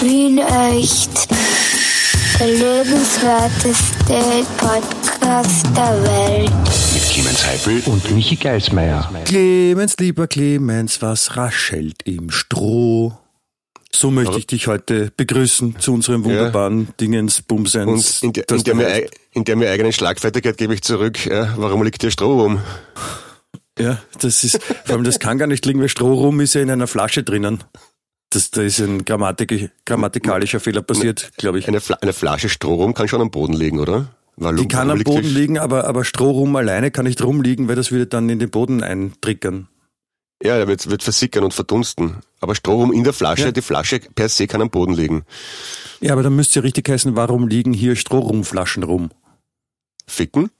Wien echt. Der lebenswerteste Podcast der Welt. Mit Clemens Heipel und Michi Geismeier. Clemens, lieber Clemens, was raschelt im Stroh? So möchte ich dich heute begrüßen zu unserem wunderbaren Dingens, Bumsens. Und in der, in, der mir, in der mir eigenen Schlagfertigkeit gebe ich zurück, ja, warum liegt hier Stroh rum? Ja, das ist, vor allem das kann gar nicht liegen, weil Stroh rum ist ja in einer Flasche drinnen. Das, da ist ein Grammatik, grammatikalischer Fehler passiert, glaube ich. Eine, Fla eine Flasche Strohrum kann schon am Boden liegen, oder? Weil, die kann am Boden liegen, aber, aber Strohrum alleine kann nicht rumliegen, weil das würde dann in den Boden eintrickern. Ja, er wird, wird versickern und verdunsten. Aber Strohrum in der Flasche, ja. die Flasche per se kann am Boden liegen. Ja, aber dann müsste ja richtig heißen, warum liegen hier Strohrumflaschen rum? Ficken?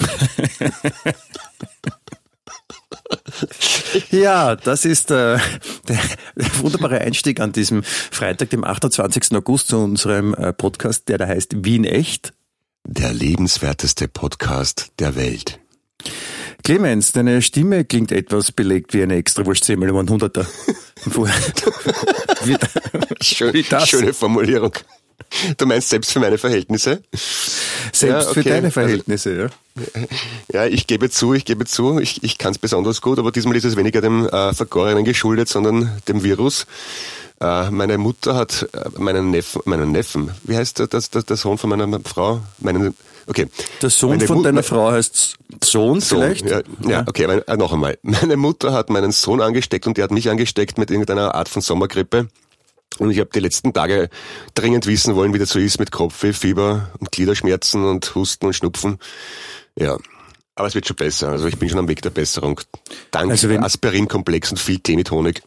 ja, das ist äh, der, der, wunderbare Einstieg an diesem Freitag, dem 28. August zu unserem äh, Podcast, der da heißt Wien echt. Der lebenswerteste Podcast der Welt. Clemens, deine Stimme klingt etwas belegt wie eine Extrawurst 10 mal 100er. Schön, schöne Formulierung. Du meinst selbst für meine Verhältnisse? Selbst ja, okay. für deine Verhältnisse, also, ja. Ja, ich gebe zu, ich gebe zu, ich, ich kann es besonders gut, aber diesmal ist es weniger dem äh, Vergorenen geschuldet, sondern dem Virus. Äh, meine Mutter hat äh, meinen Neffen, meinen Neffen, wie heißt der, das, das, der Sohn von meiner Frau? Meinen, okay. Der Sohn meine von Mut deiner Frau heißt Sohn, Sohn vielleicht? Ja, ja, okay, meine, äh, noch einmal. Meine Mutter hat meinen Sohn angesteckt und der hat mich angesteckt mit irgendeiner Art von Sommergrippe. Und ich habe die letzten Tage dringend wissen wollen, wie das so ist mit Kopfweh, Fieber und Gliederschmerzen und Husten und Schnupfen. Ja. Aber es wird schon besser. Also ich bin schon am Weg der Besserung. Dank also Aspirinkomplex und viel Tee mit Honig.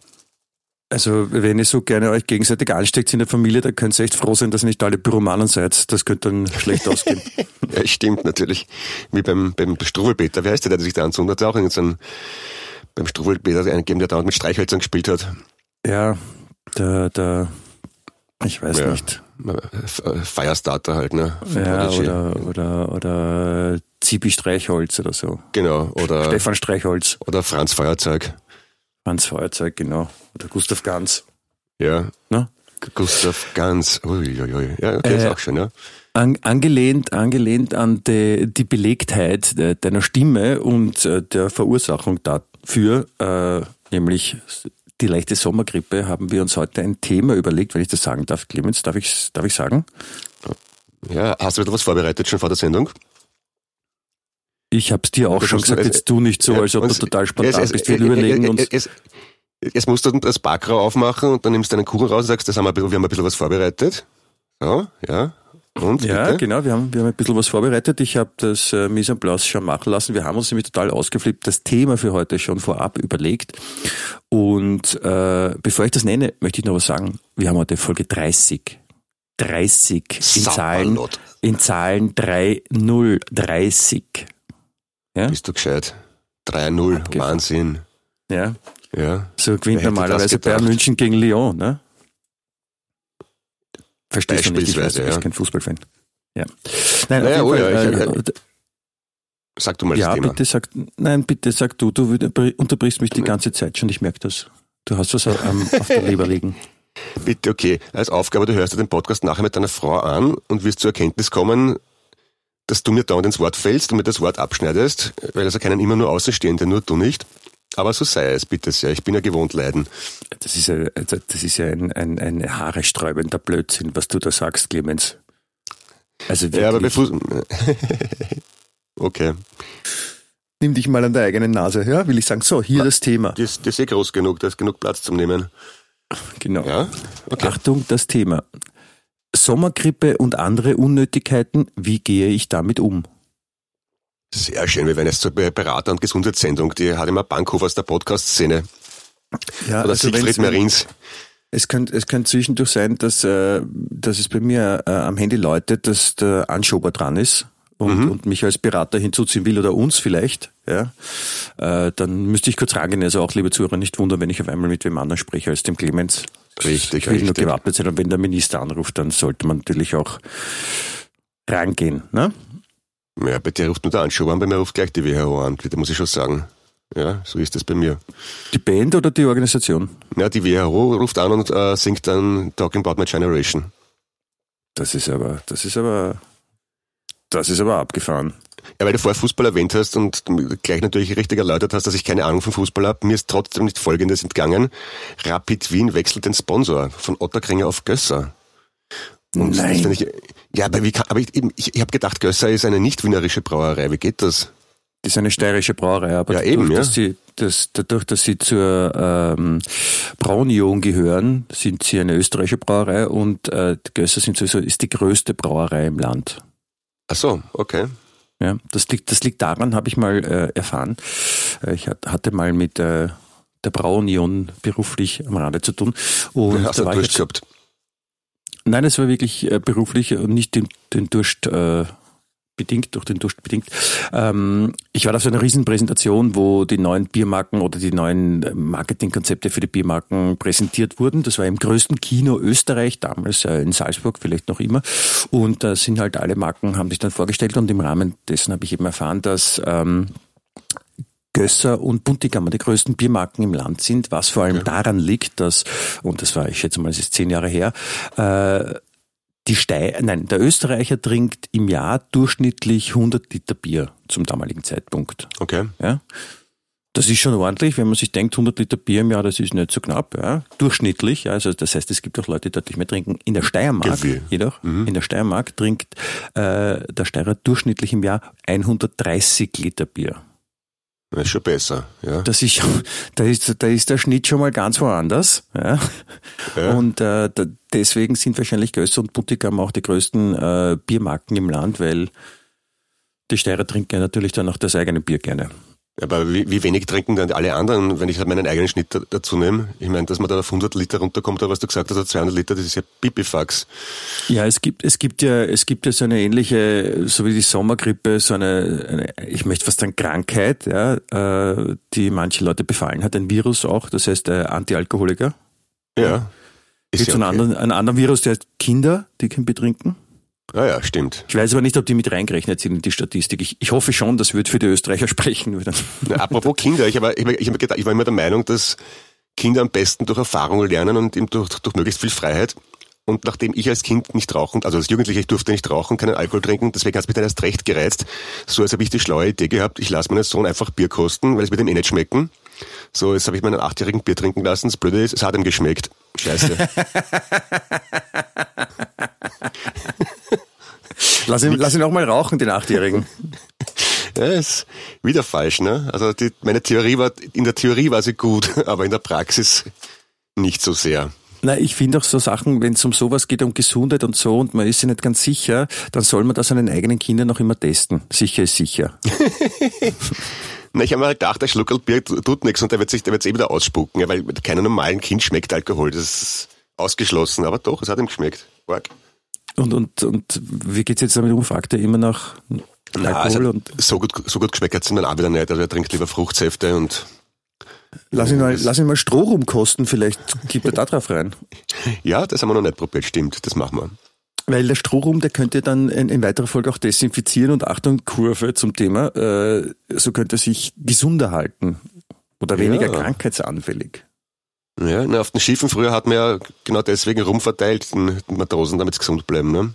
Also wenn ihr so gerne euch gegenseitig ansteckt in der Familie, dann könnt ihr echt froh sein, dass ihr nicht alle Pyromanen seid. Das könnte dann schlecht ausgehen. ja, stimmt natürlich. Wie beim, beim Struwelpeter. Wie heißt der, der sich da anzündet? Auch irgendeinen beim Struwelpeter der dauernd mit Streichhölzern gespielt hat. Ja, der, der, ich weiß ja. nicht. Firestarter halt, ne? ja, oder, oder, oder Zibi Streichholz oder so. Genau, oder Stefan Streichholz. Oder Franz Feuerzeug. Franz Feuerzeug, genau. Oder Gustav Ganz. Ja. Ne? Gustav Ganz. Uiuiui. Ja, okay, äh, ist auch schön, ja. An, angelehnt, angelehnt an die, die Belegtheit deiner Stimme und äh, der Verursachung dafür, äh, nämlich die leichte Sommergrippe haben wir uns heute ein Thema überlegt, wenn ich das sagen darf. Clemens, darf ich darf ich sagen? Ja, hast du wieder was vorbereitet schon vor der Sendung? Ich habe es dir auch schon gesagt, jetzt tu nicht so, als ob du total spontan es, bist. Wir überlegen uns. Es, Jetzt musst du das Backrau aufmachen und dann nimmst du deinen Kuchen raus und sagst, das haben wir, wir haben ein bisschen was vorbereitet. So, ja. Und, ja, bitte? genau, wir haben, wir haben ein bisschen was vorbereitet. Ich habe das äh, Mise en place schon machen lassen. Wir haben uns nämlich total ausgeflippt, das Thema für heute schon vorab überlegt. Und äh, bevor ich das nenne, möchte ich noch was sagen. Wir haben heute Folge 30. 30 in Zahlen, in Zahlen 3, 0, 30. Ja? Bist du gescheit? 3-0, Wahnsinn. Ja. ja. So gewinnt normalerweise Bayern München gegen Lyon, ne? Verstehst du nicht, ich weiß, du bist ja. kein Fußballfan. Ja. Nein, naja, oh ja, Fall, äh, ich, sag du mal ja, das Thema. bitte sag, nein, bitte sag du, du unterbrichst mich die ganze Zeit schon, ich merke das. Du hast was ähm, auf der Leber liegen. Bitte, okay. Als Aufgabe, du hörst dir den Podcast nachher mit deiner Frau an und wirst zur Erkenntnis kommen, dass du mir dauernd ins Wort fällst und mir das Wort abschneidest, weil es erkennen immer nur Außenstehende, nur du nicht. Aber so sei es, bitte sehr. Ich bin ja gewohnt leiden. Das ist ja, also das ist ja ein, ein, ein haaresträubender Blödsinn, was du da sagst, Clemens. Also wirklich. Ja, aber bevor. okay. Nimm dich mal an der eigenen Nase, ja? Will ich sagen, so, hier das Thema. Das, das ist eh groß genug, da ist genug Platz zum Nehmen. Genau. Ja? Okay. Achtung, das Thema. Sommergrippe und andere Unnötigkeiten, wie gehe ich damit um? Sehr schön, wir werden jetzt zur Berater- und Gesundheitssendung, die hat immer Bankhof aus der Podcast-Szene. Ja, Oder also Siegfried Marins. Es könnte, es könnte zwischendurch sein, dass, äh, dass es bei mir äh, am Handy läutet, dass der Anschober dran ist und, mhm. und mich als Berater hinzuziehen will oder uns vielleicht, ja, äh, dann müsste ich kurz rangehen. Also auch, liebe Zuhörer, nicht wundern, wenn ich auf einmal mit wem anderen spreche als dem Clemens. Richtig, ich will nur gewappnet sein und wenn der Minister anruft, dann sollte man natürlich auch rangehen. Ne? Ja, bei dir ruft nur der Anschober an, bei mir ruft gleich die WHO an, da muss ich schon sagen. Ja, so ist es bei mir. Die Band oder die Organisation? Ja, die WHO ruft an und äh, singt dann Talking About My Generation. Das ist aber, das ist aber, das ist aber abgefahren. Ja, weil du vorher Fußball erwähnt hast und gleich natürlich richtig erläutert hast, dass ich keine Ahnung von Fußball habe. Mir ist trotzdem nicht Folgendes entgangen. Rapid Wien wechselt den Sponsor von Otterkringer auf Gösser. Und Nein. Ich, ja, aber, wie kann, aber ich, ich, ich habe gedacht, Gösser ist eine nicht-wienerische Brauerei. Wie geht das? Das ist eine steirische Brauerei, aber ja, dadurch, eben, ja. dass sie, das, dadurch, dass sie zur ähm, Braunion gehören, sind sie eine österreichische Brauerei und äh, Gösser sind sowieso ist die größte Brauerei im Land. Ach so, okay. Ja, das liegt, das liegt daran, habe ich mal äh, erfahren. Äh, ich hatte mal mit äh, der Braunion beruflich am Rande zu tun. Und Hast da du Durst gehabt? Nein, es war wirklich äh, beruflich und nicht den, den Durst äh, bedingt, durch den Durst bedingt. Ähm, ich war da so einer Riesenpräsentation, wo die neuen Biermarken oder die neuen Marketingkonzepte für die Biermarken präsentiert wurden. Das war im größten Kino Österreich, damals äh, in Salzburg, vielleicht noch immer. Und da sind halt alle Marken, haben sich dann vorgestellt und im Rahmen dessen habe ich eben erfahren, dass ähm, Gösser und Buntigammer die größten Biermarken im Land sind, was vor allem okay. daran liegt, dass, und das war, ich schätze mal, es ist zehn Jahre her, äh, die Stei nein, der Österreicher trinkt im Jahr durchschnittlich 100 Liter Bier zum damaligen Zeitpunkt. Okay. Ja. Das ist schon ordentlich, wenn man sich denkt, 100 Liter Bier im Jahr, das ist nicht so knapp, ja. Durchschnittlich, ja. Also das heißt, es gibt auch Leute, die deutlich mehr trinken. In der Steiermark Gefühl. jedoch, mhm. in der Steiermark trinkt äh, der Steirer durchschnittlich im Jahr 130 Liter Bier. Das ist schon besser, ja. Das ist, da, ist, da ist der Schnitt schon mal ganz woanders. Ja. ja. Und äh, da, deswegen sind wahrscheinlich Gösser und Buttigam auch die größten äh, Biermarken im Land, weil die Steirer trinken ja natürlich dann auch das eigene Bier gerne. Aber wie, wie wenig trinken dann alle anderen, wenn ich halt meinen eigenen Schnitt dazu nehme? Ich meine, dass man da auf 100 Liter runterkommt, oder was du gesagt hast, 200 Liter, das ist ja Pipifax. Ja, es gibt, es gibt ja, es gibt ja so eine ähnliche, so wie die Sommergrippe, so eine, eine ich möchte fast sagen Krankheit, ja, äh, die manche Leute befallen hat, ein Virus auch, das heißt äh, Antialkoholiker. Ja. Es gibt ja so einen, anderen, einen anderen Virus, der heißt Kinder, die kein Bier trinken. Ah ja, stimmt. Ich weiß aber nicht, ob die mit reingerechnet sind in die Statistik. Ich, ich hoffe schon, das wird für die Österreicher sprechen. Ja, apropos Kinder, ich, war, ich, ich, gedacht, ich war immer der Meinung, dass Kinder am besten durch Erfahrung lernen und eben durch, durch möglichst viel Freiheit. Und nachdem ich als Kind nicht rauchen, also als Jugendlicher, ich durfte nicht rauchen, keinen Alkohol trinken, deswegen hat es mich dann erst recht gereizt. So als habe ich die schlaue Idee gehabt, ich lasse meinen Sohn einfach Bier kosten, weil es wird ihm eh nicht schmecken. So, jetzt habe ich meinen achtjährigen Bier trinken lassen. Das Blöde ist, es hat ihm geschmeckt. Scheiße. Lass ihn, lass ihn auch mal rauchen, den Achtjährigen. Ja, ist wieder falsch, ne? Also die, meine Theorie war, in der Theorie war sie gut, aber in der Praxis nicht so sehr. Na, ich finde auch so Sachen, wenn es um sowas geht, um Gesundheit und so, und man ist sich nicht ganz sicher, dann soll man das an den eigenen Kindern noch immer testen. Sicher ist sicher. Na, ich habe mir halt gedacht, der Schluckerl Bier tut nichts und der wird sich, der wird eh wieder ausspucken, ja, weil keinem normalen Kind schmeckt Alkohol. Das ist ausgeschlossen. Aber doch, es hat ihm geschmeckt. Org. Und, und, und wie geht's jetzt damit um? Fragt er immer nach Alkohol? also und so gut, so gut geschmeckt hat's ihm dann auch wieder nicht. Also er trinkt lieber Fruchtsäfte und Lass ihn, mal, lass ihn mal Stroh rumkosten, vielleicht gibt er da drauf rein. Ja, das haben wir noch nicht probiert, stimmt, das machen wir. Weil der Strohrum, der könnte dann in, in weiterer Folge auch desinfizieren und Achtung, Kurve zum Thema, äh, so könnte er sich gesunder halten oder weniger ja. krankheitsanfällig. Ja, na, auf den Schiffen früher hat man ja genau deswegen rumverteilt, den Matrosen, damit sie gesund bleiben. Ne?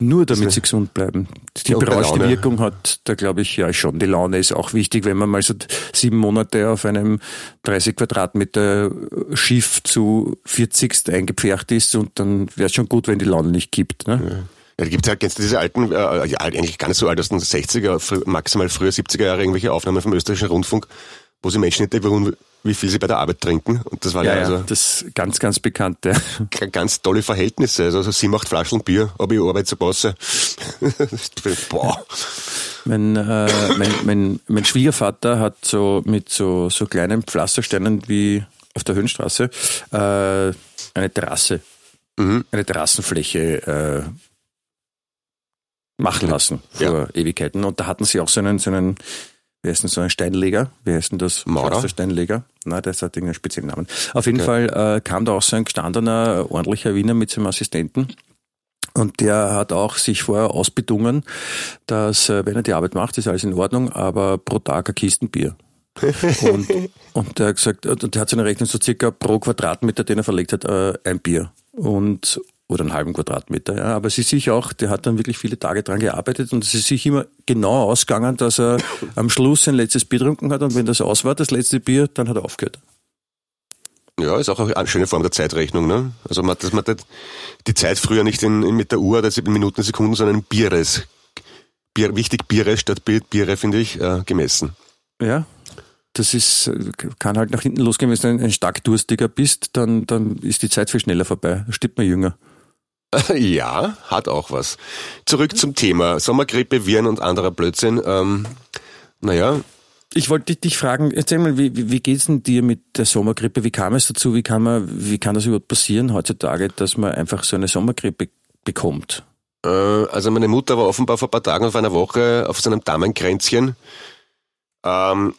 Nur damit sie gesund bleiben. Die ja, berauschte Wirkung hat da, glaube ich, ja schon. Die Laune ist auch wichtig, wenn man mal so sieben Monate auf einem 30 Quadratmeter Schiff zu 40 eingepfercht ist und dann wäre es schon gut, wenn die Laune nicht kippt. Ne? Ja. Ja, da gibt ja, kennst du diese alten, äh, ja, eigentlich gar nicht so alt, aus den 60er, maximal früher 70er Jahre, irgendwelche Aufnahmen vom österreichischen Rundfunk, wo sie Menschen interviewen, wie viel sie bei der Arbeit trinken. Und das war ja, ja also. Das ganz, ganz bekannte. Ganz tolle Verhältnisse. Also sie macht Flaschen Bier, aber ich arbeite so passe. Boah. Mein, äh, mein, mein, mein Schwiegervater hat so mit so, so kleinen Pflastersteinen wie auf der Höhenstraße äh, eine Terrasse, mhm. eine Terrassenfläche äh, machen lassen vor ja. Ewigkeiten. Und da hatten sie auch so einen, so einen wie heißt denn so ein Steinleger? Wie heißt denn das? Maurer? Steinleger? Nein, das hat irgendeinen speziellen Namen. Auf jeden okay. Fall äh, kam da auch so ein gestandener, ordentlicher Wiener mit seinem Assistenten. Und der hat auch sich vorher ausbedungen, dass, äh, wenn er die Arbeit macht, ist alles in Ordnung, aber pro Tag ein Kistenbier. und, und der hat gesagt, und der hat seine Rechnung so circa pro Quadratmeter, den er verlegt hat, äh, ein Bier. Und oder einen halben Quadratmeter. Ja. Aber es ist sich auch, der hat dann wirklich viele Tage dran gearbeitet und es ist sich immer genau ausgegangen, dass er am Schluss sein letztes Bier getrunken hat und wenn das aus war, das letzte Bier, dann hat er aufgehört. Ja, ist auch eine schöne Form der Zeitrechnung. Ne? Also man, dass man die Zeit früher nicht in, in mit der Uhr, das in Minuten, Sekunden, sondern in Bieres. Bier, wichtig Bieres statt Biere, finde ich, äh, gemessen. Ja, das ist, kann halt nach hinten losgehen, wenn du ein, ein stark Durstiger bist, dann, dann ist die Zeit viel schneller vorbei. Stirbt man jünger. Ja, hat auch was. Zurück zum Thema Sommergrippe, Viren und anderer Blödsinn. Ähm, naja. Ich wollte dich fragen, erzähl mal, wie, wie geht's denn dir mit der Sommergrippe? Wie kam es dazu? Wie kann man, wie kann das überhaupt passieren heutzutage, dass man einfach so eine Sommergrippe bekommt? Äh, also meine Mutter war offenbar vor ein paar Tagen auf einer Woche auf so einem Damenkränzchen. Ähm,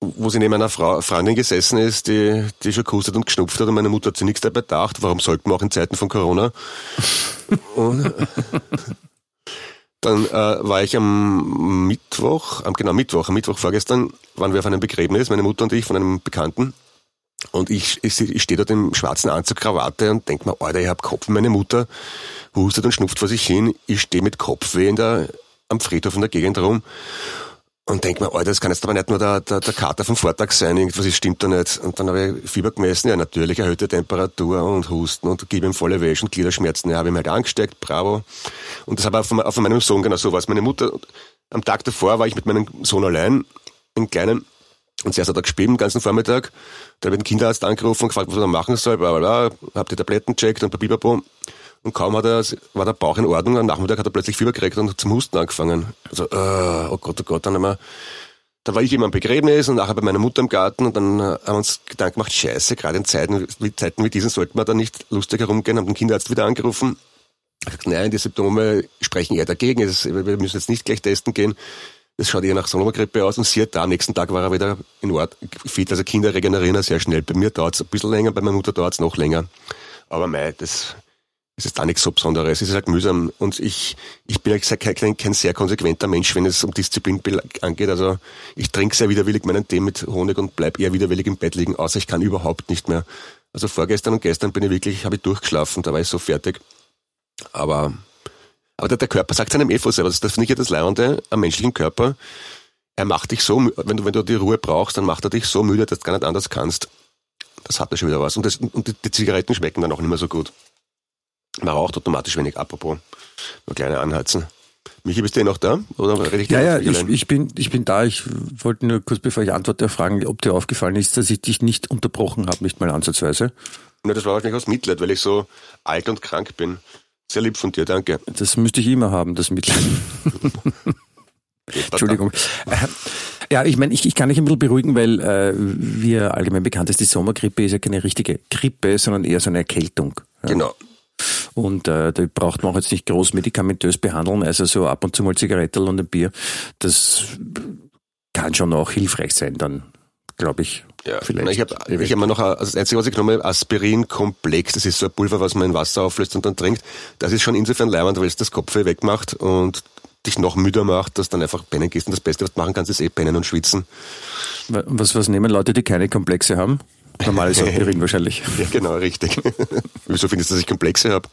wo sie neben einer Frau, Freundin gesessen ist, die, die schon gehustet und geschnupft hat und meine Mutter hat sich nichts dabei gedacht. Warum sollten wir auch in Zeiten von Corona? und dann äh, war ich am Mittwoch, am, genau Mittwoch, am Mittwoch vorgestern, waren wir auf einem Begräbnis, meine Mutter und ich, von einem Bekannten. Und ich, ich, ich stehe dort im schwarzen Anzug, Krawatte und denk mir, Alter, ich hab Kopf. Meine Mutter hustet und schnupft vor sich hin. Ich stehe mit Kopfweh in der, am Friedhof in der Gegend rum und denk mir, Alter, das kann jetzt aber nicht nur der, der, der Kater vom Vortag sein, irgendwas stimmt da nicht. Und dann habe ich Fieber gemessen, ja natürlich, erhöhte Temperatur und Husten und gebe ihm volle Wäsche und Gliederschmerzen. Ja, habe ich mir halt angesteckt, bravo. Und das habe ich auch von meinem Sohn genau so was. Meine Mutter, am Tag davor war ich mit meinem Sohn allein, einen kleinen, und zuerst hat er gespielt den ganzen Vormittag. Da habe ich den Kinderarzt angerufen und gefragt, was er machen soll, bla, bla, bla. Hab die Tabletten checkt und Biberbo. Und kaum hat er, war der Bauch in Ordnung, am Nachmittag hat er plötzlich Fieber gekriegt und zum Husten angefangen. Also, äh, oh Gott, oh Gott, dann haben wir, da war ich immer am Begräbnis und nachher bei meiner Mutter im Garten und dann äh, haben wir uns Gedanken gemacht, scheiße, gerade in Zeiten wie, Zeiten wie diesen sollten wir da nicht lustig herumgehen, haben den Kinderarzt wieder angerufen. Gesagt, nein, die Symptome sprechen eher dagegen, wir müssen jetzt nicht gleich testen gehen. Das schaut eher nach Sommergrippe aus und sieht da, am nächsten Tag war er wieder in Ort fit. Also Kinder regenerieren sehr schnell. Bei mir dauert es ein bisschen länger, bei meiner Mutter dauert es noch länger. Aber mei, das es ist da nichts so Besonderes. Es ist halt mühsam. Und ich, ich bin halt kein, kein sehr konsequenter Mensch, wenn es um Disziplin angeht. Also ich trinke sehr widerwillig meinen Tee mit Honig und bleib eher widerwillig im Bett liegen, außer ich kann überhaupt nicht mehr. Also vorgestern und gestern bin ich wirklich, habe ich durchgeschlafen, da war ich so fertig. Aber, aber der, der Körper sagt seinem eh selber, das, das finde ich ja das Leibende am menschlichen Körper. Er macht dich so, wenn du, wenn du die Ruhe brauchst, dann macht er dich so müde, dass du gar nicht anders kannst. Das hat er schon wieder was. Und, das, und die Zigaretten schmecken dann auch nicht mehr so gut. Man raucht automatisch wenig. Apropos, nur kleine Anheizen. Michi, bist du eh noch da? Oder rede ich ja, ja, ich, ich, bin, ich bin da. Ich wollte nur kurz, bevor ich antworte, fragen, ob dir aufgefallen ist, dass ich dich nicht unterbrochen habe, nicht mal ansatzweise. Na, das war wahrscheinlich aus Mitleid, weil ich so alt und krank bin. Sehr lieb von dir, danke. Das müsste ich immer haben, das Mitleid. Entschuldigung. Äh, ja, ich meine, ich, ich kann dich ein bisschen beruhigen, weil äh, wie allgemein bekannt ist, die Sommergrippe ist ja keine richtige Grippe, sondern eher so eine Erkältung. Ja. Genau. Und äh, da braucht man auch jetzt nicht groß medikamentös behandeln, also so ab und zu mal Zigarettel und ein Bier. Das kann schon auch hilfreich sein dann, glaube ich. Ja, vielleicht. ich habe ich hab mir noch, also das Einzige, was ich genommen habe, Aspirin-Komplex, das ist so ein Pulver, was man in Wasser auflöst und dann trinkt. Das ist schon insofern leibend, weil es das Kopfweh wegmacht und dich noch müder macht, dass dann einfach pennen gehst. Und das Beste, was du machen kannst, ist eh pennen und schwitzen. Was, was nehmen Leute, die keine Komplexe haben? Normales Aspirin wahrscheinlich. Ja, genau, richtig. Wieso findest du, dass ich Komplexe habe?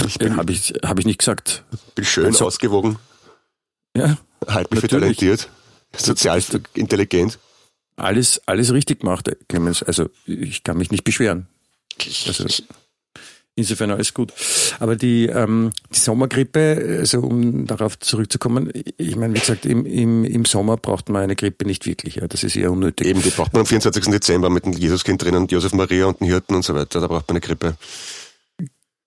Habe ich, hab ich nicht gesagt. Bin schön also, ausgewogen. Ja. Halt mich für talentiert. Sozial intelligent. Alles, alles richtig gemacht, Clemens. Also, ich kann mich nicht beschweren. Also, Insofern alles gut. Aber die, ähm, die Sommergrippe, also um darauf zurückzukommen, ich meine, wie gesagt, im, im, im Sommer braucht man eine Grippe nicht wirklich. Ja. Das ist eher unnötig. Eben, die braucht man am 24. Dezember mit dem Jesuskind drinnen und Josef Maria und den Hirten und so weiter. Da braucht man eine Grippe.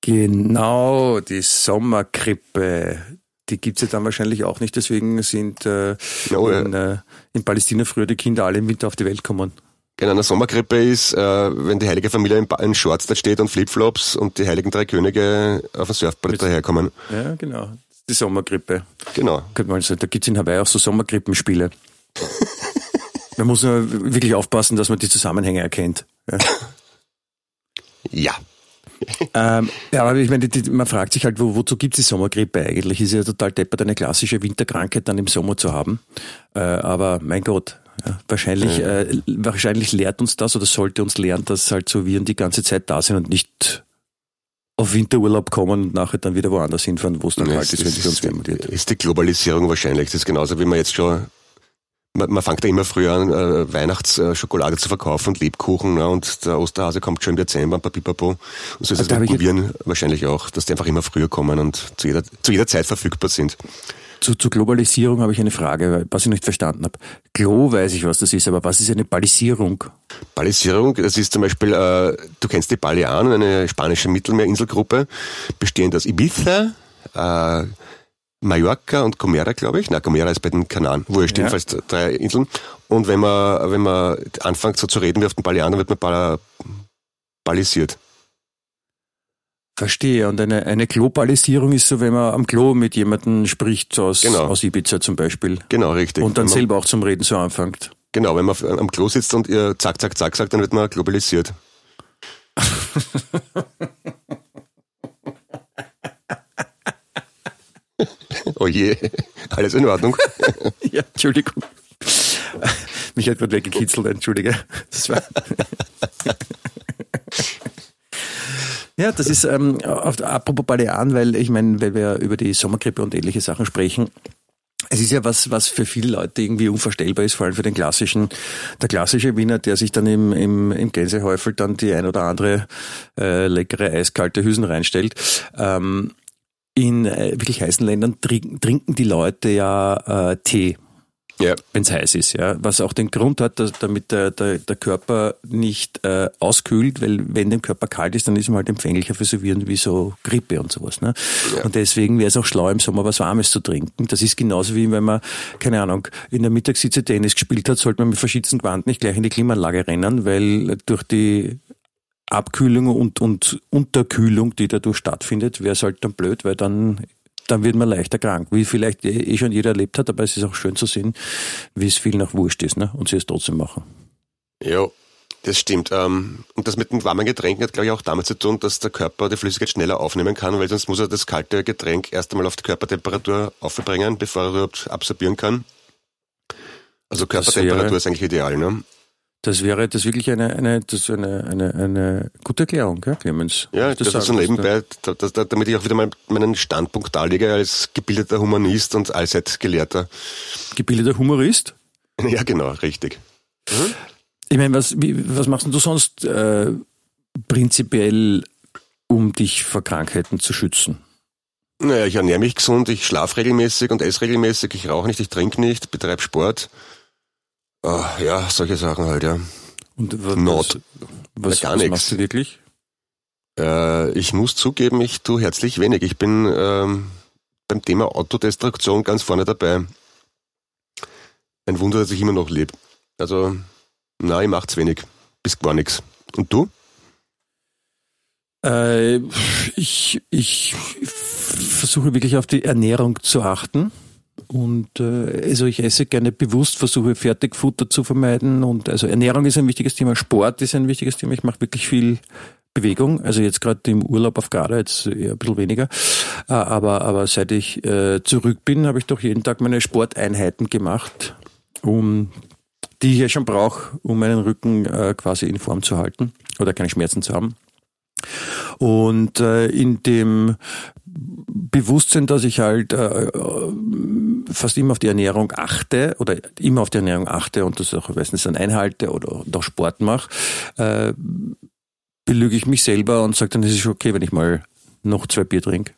Genau, die Sommergrippe. Die gibt's ja dann wahrscheinlich auch nicht, deswegen sind äh, no, in, äh, in Palästina früher die Kinder alle im Winter auf die Welt kommen in einer Sommergrippe ist, äh, wenn die heilige Familie in, in Shorts da steht und Flipflops und die heiligen drei Könige auf dem Surfbrett daherkommen. Ja, genau. Die Sommergrippe. Genau. Könnte man sagen. Da gibt's in Hawaii auch so Sommergrippenspiele. man muss nur wirklich aufpassen, dass man die Zusammenhänge erkennt. Ja. ja. ähm, ja, aber ich meine, die, man fragt sich halt, wo, wozu gibt es die Sommergrippe eigentlich? Ist ja total deppert, eine klassische Winterkrankheit dann im Sommer zu haben. Äh, aber mein Gott, Ja, wahrscheinlich, ja. Äh, wahrscheinlich lehrt uns das oder sollte uns lernen, dass halt so Viren die ganze Zeit da sind und nicht auf Winterurlaub kommen und nachher dann wieder woanders hinfahren, wo es dann ja, ist, wenn es uns wärmer wird. Ist die Globalisierung wahrscheinlich. Das ist genauso, wie man jetzt schon man, man fängt ja immer früher an, äh, Weihnachtsschokolade zu verkaufen und Lebkuchen, ne? und der Osterhase kommt schon im Dezember, ein Papipapo. Und so ist es mit Viren wahrscheinlich auch, dass die einfach immer früher kommen und zu jeder, zu jeder Zeit verfügbar sind. Zu, zur Globalisierung habe ich eine Frage, was ich nicht verstanden habe. Glo weiß ich, was das ist, aber was ist eine Ballisierung? Ballisierung, das ist zum Beispiel, äh, du kennst die Balearen, eine spanische Mittelmeerinselgruppe, bestehend aus Ibiza, äh, Mallorca und Gomera, glaube ich. Na, Gomera ist bei den Kanaren. Wurscht, ja. jedenfalls drei Inseln. Und wenn man, wenn man anfängt so zu reden wie auf den Balearen, wird man ballisiert. Verstehe. Und eine, eine Globalisierung ist so, wenn man am Klo mit jemandem spricht aus, genau. aus Ibiza zum Beispiel. Genau, richtig. Und dann man, selber auch zum Reden so anfängt. Genau, wenn man am Klo sitzt und ihr zack, zack, zack sagt, dann wird man globalisiert. oh je, alles in Ordnung? ja, Entschuldigung. Mich hat gerade weggekitzelt, entschuldige. Das war Ja, das ist ähm, auf, apropos Balearen, weil ich meine, weil wir über die Sommergrippe und ähnliche Sachen sprechen. Es ist ja was, was für viele Leute irgendwie unvorstellbar ist, vor allem für den klassischen, der klassische Wiener, der sich dann im, im, im Gänsehäufel dann die ein oder andere äh, leckere eiskalte Hüsen reinstellt. Ähm, in äh, wirklich heißen Ländern trinken, trinken die Leute ja äh, Tee ja. wenn es heiß ist. Ja? Was auch den Grund hat, dass, damit der, der, der Körper nicht äh, auskühlt, weil wenn dem Körper kalt ist, dann ist man halt empfänglicher für so Viren wie so Grippe und sowas. Ne? Ja. Und deswegen wäre es auch schlau, im Sommer was Warmes zu trinken. Das ist genauso wie wenn man, keine Ahnung, in der Mittagssitze Tennis gespielt hat, sollte man mit verschiedenen Quanten nicht gleich in die Klimaanlage rennen, weil durch die Abkühlung und, und Unterkühlung, die dadurch stattfindet, wäre es halt dann blöd, weil dann dann wird man leichter krank, wie vielleicht eh, eh schon jeder erlebt hat, aber es ist auch schön zu sehen, wie es viel nach Wurscht ist ne? und sie es trotzdem machen. Ja, das stimmt. Ähm, und das mit den warmen Getränken hat, glaube ich, auch damit zu tun, dass der Körper die Flüssigkeit schneller aufnehmen kann, weil sonst muss er das kalte Getränk erst einmal auf die Körpertemperatur aufbringen, bevor er überhaupt absorbieren kann. Also Körpertemperatur ist eigentlich ideal, ne? Das wäre das wirklich eine, eine, das eine, eine, eine gute Erklärung, ja, Clemens? Ja, das, das ist so nebenbei, da, da, damit ich auch wieder mal meinen Standpunkt darlege als gebildeter Humanist und Allseitsgelehrter. Gebildeter Humorist? Ja, genau, richtig. Mhm. Ich meine, was, wie, was machst du sonst äh, prinzipiell, um dich vor Krankheiten zu schützen? Naja, ich ernähre mich gesund, ich schlafe regelmäßig und esse regelmäßig, ich rauche nicht, ich trinke nicht, betreibe Sport. Oh, ja, solche Sachen halt, ja. Und was, Not. Was, ja, was machst du wirklich? Äh, ich muss zugeben, ich tue herzlich wenig. Ich bin ähm, beim Thema Autodestruktion ganz vorne dabei. Ein Wunder, dass ich immer noch lebe. Also, na, ich mach's wenig. Bis gar nichts. Und du? Äh, ich, ich versuche wirklich auf die Ernährung zu achten. Und äh, also ich esse gerne bewusst, versuche Fertigfutter zu vermeiden. Und also Ernährung ist ein wichtiges Thema, Sport ist ein wichtiges Thema. Ich mache wirklich viel Bewegung. Also jetzt gerade im Urlaub auf Garda, jetzt eher ein bisschen weniger. Äh, aber, aber seit ich äh, zurück bin, habe ich doch jeden Tag meine Sporteinheiten gemacht, um die ich ja schon brauche, um meinen Rücken äh, quasi in Form zu halten oder keine Schmerzen zu haben. Und äh, in dem Bewusstsein, dass ich halt äh, fast immer auf die Ernährung achte oder immer auf die Ernährung achte und das auch meistens dann einhalte oder auch Sport mache, äh, belüge ich mich selber und sage dann, es ist okay, wenn ich mal noch zwei Bier trinke.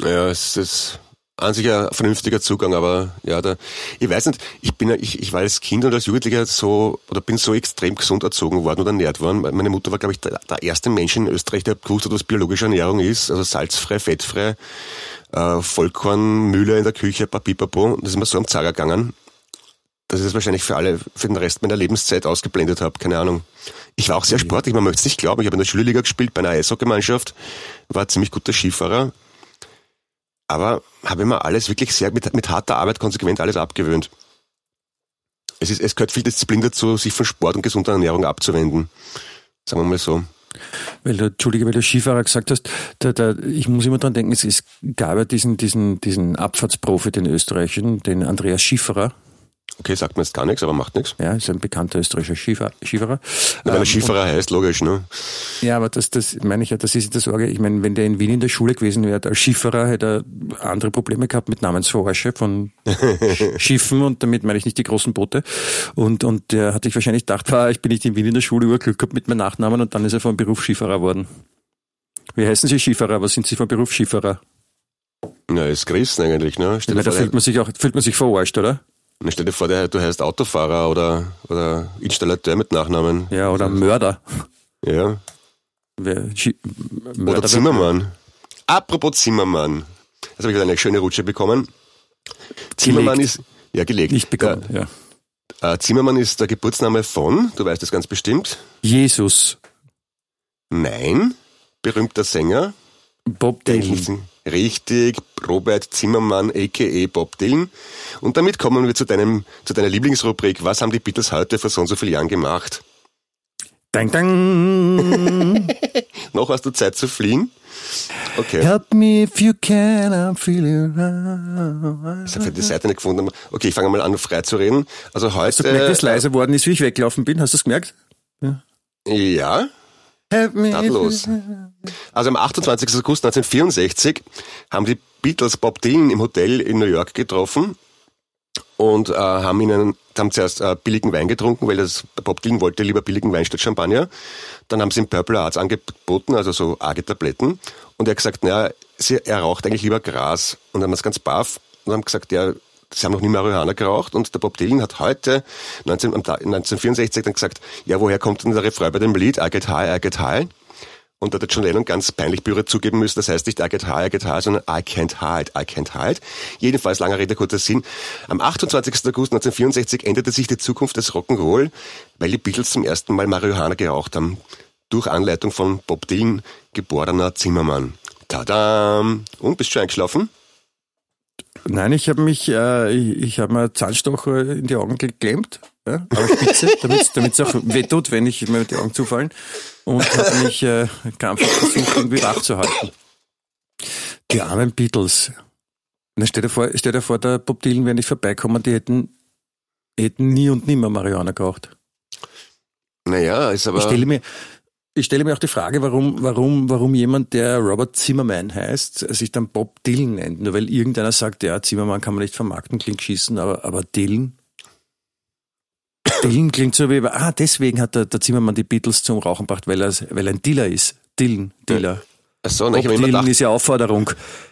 Ja, es ist an sich ein vernünftiger Zugang, aber ja, da, ich weiß nicht, ich bin, ich, ich war als Kind und als Jugendlicher so, oder bin so extrem gesund erzogen worden oder ernährt worden. Meine Mutter war, glaube ich, der, der erste Mensch in Österreich, der gewusst hat, was biologische Ernährung ist, also salzfrei, fettfrei, äh, Vollkornmühle in der Küche, papipapo, das ist mir so am Zager gegangen, dass ich das wahrscheinlich für alle, für den Rest meiner Lebenszeit ausgeblendet habe, keine Ahnung. Ich war auch sehr sportlich, man möchte es nicht glauben, ich habe in der Schulliga gespielt, bei einer Eishockeymannschaft, war ziemlich guter Skifahrer, aber habe mir alles wirklich sehr mit, mit harter Arbeit konsequent alles abgewöhnt. Es, ist, es gehört viel Disziplin dazu, sich von Sport und gesunder Ernährung abzuwenden. Sagen wir mal so. Weil du, Entschuldige, weil du Skifahrer gesagt hast, da, da, ich muss immer dran denken, es, es gab ja diesen, diesen, diesen Abfahrtsprofi, den österreichischen, den Andreas Schifferer. Okay, sagt mir jetzt gar nichts, aber macht nichts. Ja, ist ein bekannter österreichischer Skifahrer. Skifahrer. Wenn er ähm, Skifahrer heißt, logisch, ne? Ja, aber das, das meine ich ja, das ist die Sorge. Ich meine, wenn der in Wien in der Schule gewesen wäre als Skifahrer, hätte er andere Probleme gehabt mit Namensverarsche von Schiffen und damit meine ich nicht die großen Boote. Und, und der hat sich wahrscheinlich gedacht, ah, ich bin nicht in Wien in der Schule, über Glück gehabt mit meinem Nachnamen und dann ist er vom Beruf Skifahrer geworden. Wie heißen Sie Skifahrer? Was sind Sie vom Beruf Skifahrer? Na, ist Christen eigentlich, ne? Ja, da fühlt man sich auch, fühlt man sich verarscht, oder? Na, stell dir vor, du heißt Autofahrer oder, oder Installateur mit Nachnamen. Ja, oder Mörder. Ja. Wer, Mörder oder Zimmermann. Apropos Zimmermann. Jetzt habe ich eine schöne Rutsche bekommen. Zimmermann gelegt. ist, ja, gelegt. Nicht bekommen, der, ja. Äh, Zimmermann ist der Geburtsname von, du weißt das ganz bestimmt. Jesus. Nein. Berühmter Sänger. Bob Dylan. Richtig, Robert Zimmermann, a.k.a. Bob Dylan. Und damit kommen wir zu, deinem, zu deiner Lieblingsrubrik. Was haben die Beatles heute vor so und so vielen Jahren gemacht? Dang, dang. Noch hast du Zeit zu fliehen? Okay. Help me if you can, I'm feeling right. Ich habe die Seite nicht gefunden. Okay, ich fange mal an, frei zu reden. Also heute. Hast du gemerkt, wie es leiser geworden ist, wie ich weggelaufen bin? Hast du es gemerkt? Ja. ja. Tadellos. Also am 28. August 1964 haben die Beatles Bob Dylan im Hotel in New York getroffen und äh, haben ihnen haben zuerst äh, billigen Wein getrunken, weil das Bob Dylan wollte lieber billigen Wein statt Champagner. Dann haben sie ihm Purple Arts angeboten, also so arge Tabletten. Und er hat gesagt, naja, er raucht eigentlich lieber Gras. Und dann haben es ganz baff und haben gesagt, ja, sie haben noch nie Marihuana geraucht und der Bob Dylan hat heute 19, 1964 dann gesagt, ja, woher kommt denn der Refrain bei dem Lied I get high, I get high? Und da hat John Lennon ganz peinlich berührt zugeben müssen, das heißt nicht I get high, I get high, sondern I can't hide, I can't hide. Jedenfalls, langer Rede, kurzer Sinn. Am 28. August 1964 änderte sich die Zukunft des Rock'n'Roll, weil die Beatles zum ersten Mal Marihuana geraucht haben. Durch Anleitung von Bob Dylan, geborener Zimmermann. Tada! Und, bist du schon eingeschlafen? Nein, ich habe mich, äh, ich, ich habe mir Zahnstocher in die Augen geklemmt, ja, aber spitze, damit es auch wehtut, wenn ich mir die Augen zufallen und habe mich äh, krampfhaft versucht, irgendwie wach zu halten. Die armen Beatles. Na, stell dir vor, stell dir vor, der Bob Dylan wäre nicht vorbeikommen, die hätten, hätten nie und nimmer Marihuana geraucht. Naja, ist aber. Ich stelle mir, ich stelle mir auch die Frage, warum, warum, warum jemand, der Robert Zimmerman heißt, sich dann Bob Dylan nennt. Nur weil irgendeiner sagt, ja, Zimmermann kann man nicht vermarkten, klingt schießen, aber, aber Dylan? Dylan klingt so wie, ah, deswegen hat der, der Zimmermann die Beatles zum Rauchen gebracht, weil er, weil er ein Dealer ist. Dylan, Dealer. Ach so, Bob Dylan gedacht, ist ja Aufforderung.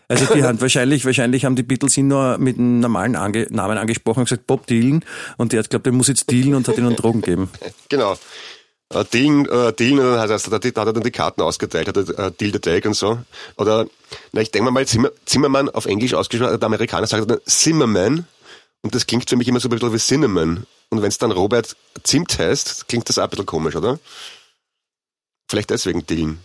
Also die haben wahrscheinlich, wahrscheinlich haben die Beatles ihn nur mit einem normalen Ange Namen angesprochen und gesagt, Bob Dylan. Und der hat glaubt, der muss jetzt dealen und hat ihnen Drogen geben. Genau äh, Dealen, äh, Dealen dann hat, er, hat er dann die Karten ausgeteilt, hat er, äh, Deal the Tag und so. Oder, na, ich denke mal, Zimmer, Zimmermann auf Englisch ausgesprochen, der Amerikaner sagt dann Zimmerman und das klingt für mich immer so ein bisschen wie Cinnamon. Und wenn es dann Robert Zimt heißt, klingt das auch ein bisschen komisch, oder? Vielleicht deswegen Dealen.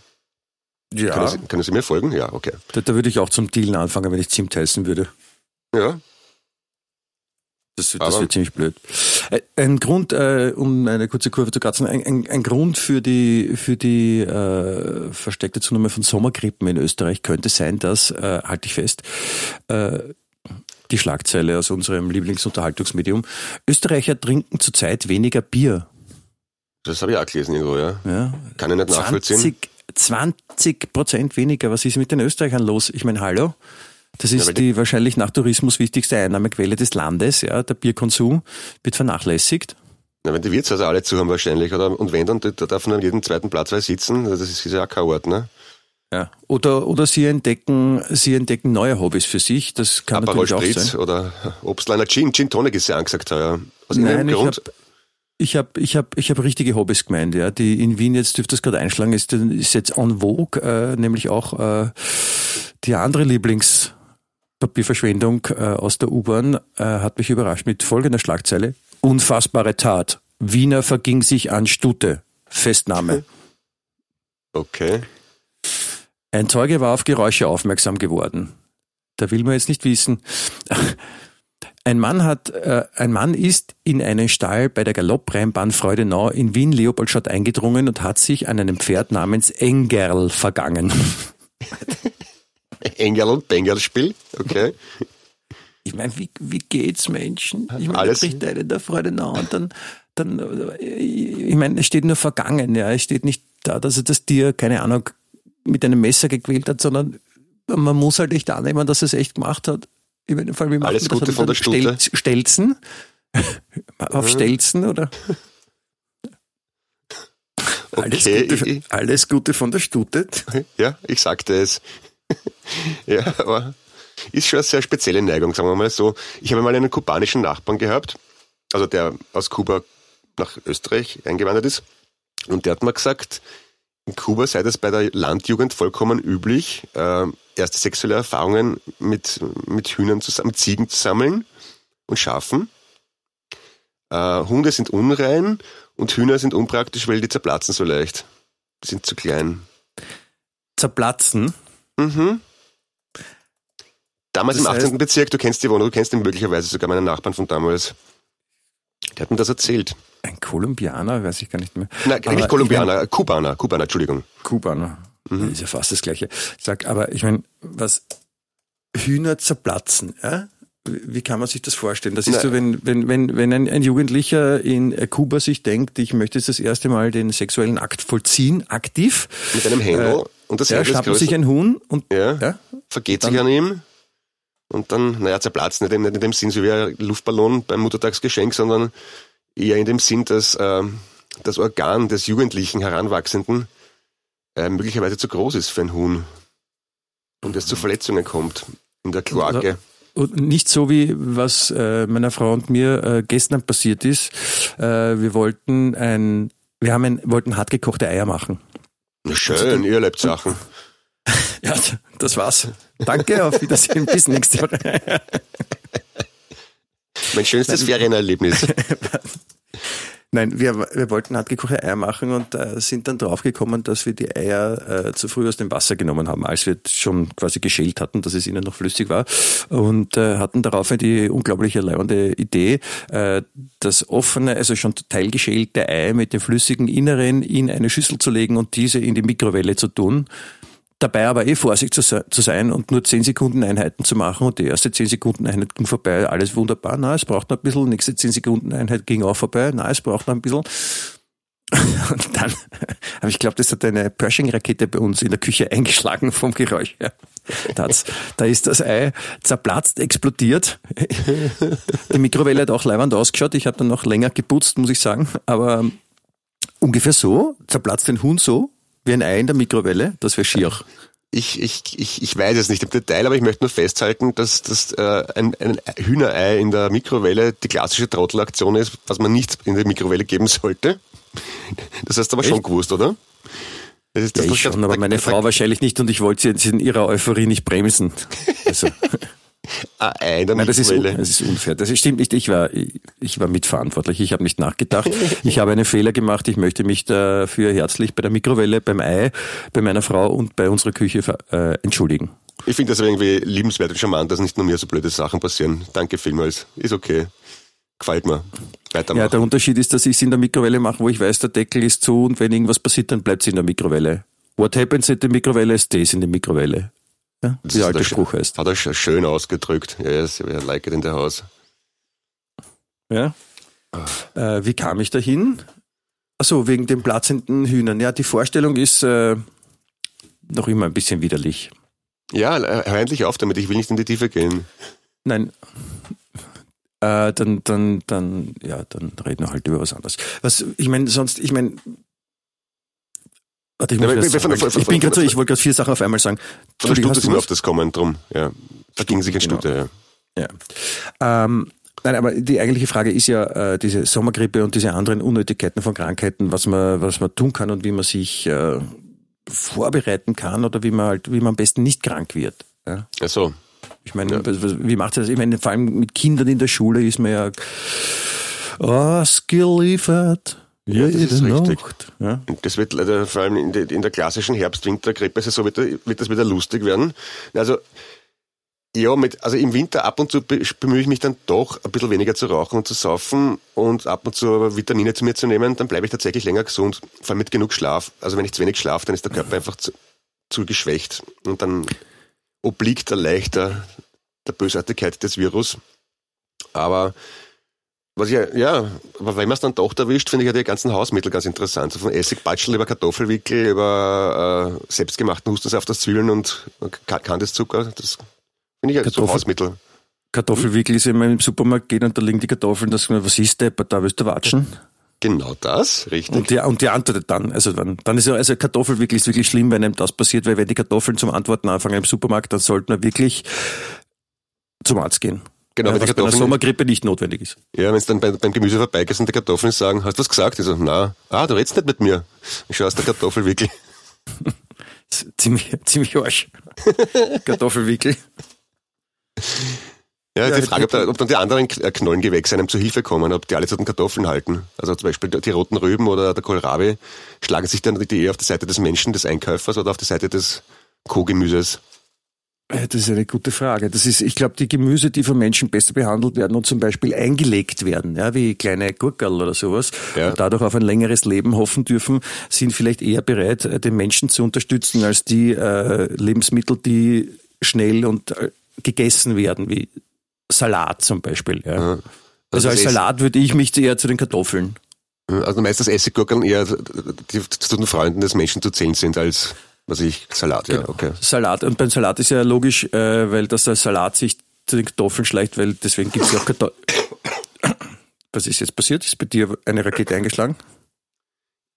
Ja. Können Sie, können Sie mir folgen? Ja, okay. Da, da würde ich auch zum Dealen anfangen, wenn ich Zimt heißen würde. Ja, das, das wird ziemlich blöd. Äh, ein Grund, äh, um eine kurze Kurve zu kratzen, ein, ein, ein Grund für die, für die äh, versteckte Zunahme von Sommergrippen in Österreich könnte sein, dass, äh, halte ich fest, äh, die Schlagzeile aus unserem Lieblingsunterhaltungsmedium, Österreicher trinken zurzeit weniger Bier. Das habe ich auch gelesen irgendwo, ja. ja. Kann ich nicht nachvollziehen. 20 Prozent weniger. Was ist mit den Österreichern los? Ich meine, hallo? Das ist ja, die wahrscheinlich nach Tourismus wichtigste Einnahmequelle des Landes. Ja, der Bierkonsum wird vernachlässigt. Na, wenn die Wirtshäuser alle zu haben wahrscheinlich, oder? Und wenn dann, da darf man an jedem zweiten Platz weil sitzen, das ist ja auch kein Ort, ne? Ja. Oder, oder sie entdecken, sie entdecken neue Hobbys für sich. Das kann Aperol natürlich Spritz auch sein. oder Obstleiner Gin, Gin Tonic ist ja angesagt heuer. Aus Nein, ich habe ich habe ich hab, ich hab richtige Hobbys gemeint, ja. Die in Wien jetzt dürfte das gerade einschlagen, ist, ist jetzt en vogue, äh, nämlich auch äh, die andere Lieblings Papierverschwendung äh, aus der U-Bahn äh, hat mich überrascht mit folgender Schlagzeile. Unfassbare Tat. Wiener verging sich an Stute. Festnahme. Okay. Ein Zeuge war auf Geräusche aufmerksam geworden. Da will man jetzt nicht wissen. Ein Mann hat, äh, ein Mann ist in einen Stall bei der Galopprennbahn Freudenau in Wien Leopoldstadt eingedrungen und hat sich an einem Pferd namens Engerl vergangen. Engel und Bengel Spiel, okay. ich meine, wie, wie geht's Menschen? Ich meine, Alles- bricht einer der Freude nach und dann, dann, äh, ich meine, es steht nur vergangen, ja. Es steht nicht da, dass er das Tier, keine Ahnung, mit einem Messer gequält hat, sondern man muss halt echt annehmen, dass er es echt gemacht hat. Ich meine, vor allem, wie macht Alles das? Gute Hat von der Stute. Stelz, Stelzen? Auf Stelzen oder? Alles, Okay, Gute, ich- alles Gute von der Stute. Ja, ich sagte es. ja, aber ist schon eine sehr spezielle Neigung, sagen wir mal so. Ich habe mal einen kubanischen Nachbarn gehabt, also der aus Kuba nach Österreich eingewandert ist. Und der hat mir gesagt, in Kuba sei das bei der Landjugend vollkommen üblich, äh, erste sexuelle Erfahrungen mit, mit Hühnern zusammen, mit Ziegen zu sammeln und Schafen. Äh, Hunde sind unrein und Hühner sind unpraktisch, weil die zerplatzen so leicht. Die sind zu klein. Zerplatzen. Mhm. Damals Das im heißt- 18. Bezirk, du kennst die Wohnung, du kennst ihn möglicherweise sogar meinen Nachbarn von damals. Der hat mir das erzählt. Ein Kolumbianer, weiß ich gar nicht mehr. Nein, Aber nicht Kolumbianer, Kubaner, Kubaner, Entschuldigung. Kubaner. Mhm. Ist ja fast das Gleiche. Ich sag, aber ich meine, was Hühner zerplatzen, ja? Wie kann man sich das vorstellen? Das ist Na- so, wenn, wenn, wenn, wenn ein, ein Jugendlicher in Kuba sich denkt, ich möchte jetzt das erste Mal den sexuellen Akt vollziehen, aktiv. Mit einem Händel. Äh, und das Ja, man sich ein Huhn und Ja, ja, vergeht sich an ihm. Und dann, naja, zerplatzt nicht in, nicht in dem Sinn, so wie ein Luftballon beim Muttertagsgeschenk, sondern eher in dem Sinn, dass äh, das Organ des Jugendlichen Heranwachsenden äh, möglicherweise zu groß ist für ein Huhn. Und es zu Verletzungen kommt in der Kloake. Und nicht so wie was äh, meiner Frau und mir äh, gestern passiert ist. Äh, wir wollten ein, wir haben ein, wollten hartgekochte Eier machen. Schön, ihr erlebt Sachen. Ja, das war's. Danke, auf Wiedersehen, bis nächste Woche. Mein schönstes Ferienerlebnis. Nein, wir, wir wollten hartgekochte Eier machen und äh, sind dann draufgekommen, dass wir die Eier äh, zu früh aus dem Wasser genommen haben, als wir schon quasi geschält hatten, dass es ihnen noch flüssig war und äh, hatten daraufhin die unglaublich erleibende Idee, äh, das offene, also schon teilgeschälte Ei mit dem flüssigen Inneren in eine Schüssel zu legen und diese in die Mikrowelle zu tun. Dabei aber eh vorsichtig zu, se- zu sein und nur 10 Sekunden Einheiten zu machen und die erste 10 Sekunden Einheit ging vorbei, alles wunderbar, na, es braucht noch ein bisschen, nächste 10 Sekunden Einheit ging auch vorbei, na, es braucht noch ein bisschen. Und dann, aber ich glaube, das hat eine Pershing-Rakete bei uns in der Küche eingeschlagen vom Geräusch her. Da, hat's, da ist das Ei zerplatzt, explodiert. Die Mikrowelle hat auch leibend ausgeschaut. Ich habe dann noch länger geputzt, muss ich sagen. Aber ungefähr so, zerplatzt ein Huhn so, wie ein Ei in der Mikrowelle, das wäre schier. Ich, ich, ich, ich weiß es nicht im Detail, aber ich möchte nur festhalten, dass, dass äh, ein, ein Hühnerei in der Mikrowelle die klassische Trottelaktion ist, was man nicht in die Mikrowelle geben sollte. Das hast du aber schon Echt? gewusst, oder? Das ist Ja, das, ich was- schon, aber meine Frau wahrscheinlich nicht und ich wollte sie in ihrer Euphorie nicht bremsen. Also, Ein Ei in der nein, das ist, das ist unfair. Das stimmt nicht. Ich war, ich, war mitverantwortlich. Ich habe nicht nachgedacht. Ich habe einen Fehler gemacht. Ich möchte mich dafür herzlich bei der Mikrowelle, beim Ei, bei meiner Frau und bei unserer Küche äh, entschuldigen. Ich finde das irgendwie liebenswert und charmant, dass nicht nur mir so blöde Sachen passieren. Danke vielmals. Ist okay. Gefällt mir. Weitermachen. Ja, der Unterschied ist, dass ich es in der Mikrowelle mache, wo ich weiß, der Deckel ist zu und wenn irgendwas passiert, dann bleibt es in der Mikrowelle. What happens in der Mikrowelle stays in der Mikrowelle. Ja, Das wie ist der alte der Spruch heißt. Hat er sch- schön ausgedrückt. Yes, I like it in the house. Ja. Äh, wie kam ich dahin? Achso, wegen den platzenden Hühnern. Ja, die Vorstellung ist äh, noch immer ein bisschen widerlich. Ja, äh, hör endlich auf damit. Ich will nicht in die Tiefe gehen. Nein. Äh, dann, dann, dann, ja, dann reden wir halt über was anderes. Was, ich meine, sonst, ich meine, warte, ich, Ja, sagen. von- von- ich bin gerade so, ich wollte gerade vier Sachen auf einmal sagen. Von der Stute sind wir auf das kommen, drum. Ja. Vergingen sich in Genau. Stute, ja. Ja. Ähm, nein, aber die eigentliche Frage ist ja äh, diese Sommergrippe und diese anderen Unnötigkeiten von Krankheiten, was man, was man tun kann und wie man sich äh, vorbereiten kann oder wie man halt, wie man am besten nicht krank wird. Ja? Ach so. Ich meine, was- wie macht ihr das? Ich meine, vor allem mit Kindern in der Schule ist man ja ausgeliefert. Ja, das ist richtig. Nacht. Ja? Und Das wird leider vor allem in, der- in der klassischen Herbst-Winter-Grippe-Saison wird, wird das wieder lustig werden. Also, ja, mit, also im Winter ab und zu be- bemühe ich mich dann doch ein bisschen weniger zu rauchen und zu saufen und ab und zu Vitamine zu mir zu nehmen, dann bleibe ich tatsächlich länger gesund, vor allem mit genug Schlaf. Also wenn ich zu wenig schlafe, dann ist der Körper einfach zu, zu geschwächt und dann obliegt er leichter der Bösartigkeit des Virus. Aber was ich, ja, aber wenn man es dann doch erwischt, finde ich ja die ganzen Hausmittel ganz interessant. So von Essigbatschel über Kartoffelwickel, über äh, selbstgemachten Hustensaft aus Zwiebeln und Kandiszucker. Das finde ich ja Kartoffel, so Hausmittel. Kartoffelwickel ist immer im Supermarkt geht und da liegen die Kartoffeln, das, was ist der, da willst du watschen? Genau das, richtig. Und die, und die antwortet dann. Also dann, dann ist ja, also Kartoffelwickel ist wirklich schlimm, wenn einem das passiert, weil wenn die Kartoffeln zum Antworten anfangen im Supermarkt, dann sollte man wirklich zum Arzt gehen. Genau, das bei einer Sommergrippe nicht notwendig ist. Ja, wenn es dann bei, beim Gemüse vorbeigeht und die Kartoffeln sagen, hast du was gesagt? Ich so, na, ah, du redest nicht mit mir. Ich schaue aus der Kartoffelwickel. ziemlich, ziemlich Arsch. Kartoffelwickel. Ja, ja die Frage, ob, da, ob, dann die anderen Knollengewächse einem zu Hilfe kommen, ob die alle zu den Kartoffeln halten. Also zum Beispiel die roten Rüben oder der Kohlrabi, schlagen sich dann die eher auf die Seite des Menschen, des Einkäufers oder auf die Seite des Co-Gemüses? Äh, das ist eine gute Frage. Das ist, ich glaube, die Gemüse, die von Menschen besser behandelt werden und zum Beispiel eingelegt werden, ja, wie kleine Gurkerl oder sowas, ja. und dadurch auf ein längeres Leben hoffen dürfen, sind vielleicht eher bereit, äh, den Menschen zu unterstützen, als die äh, Lebensmittel, die schnell und äh, gegessen werden, wie Salat zum Beispiel. Ja. ja. Also, also als Salat würde ich mich eher zu den Kartoffeln. Also meistens Essiggurkeln eher die zu den Freunden des Menschen zu zählen sind als was ich, Salat, ja, genau. okay. Salat. Und beim Salat ist ja logisch, äh, weil das der Salat sich zu den Kartoffeln schleicht, weil deswegen gibt es ja auch Kartoffeln. Was ist jetzt passiert? Ist bei dir eine Rakete eingeschlagen?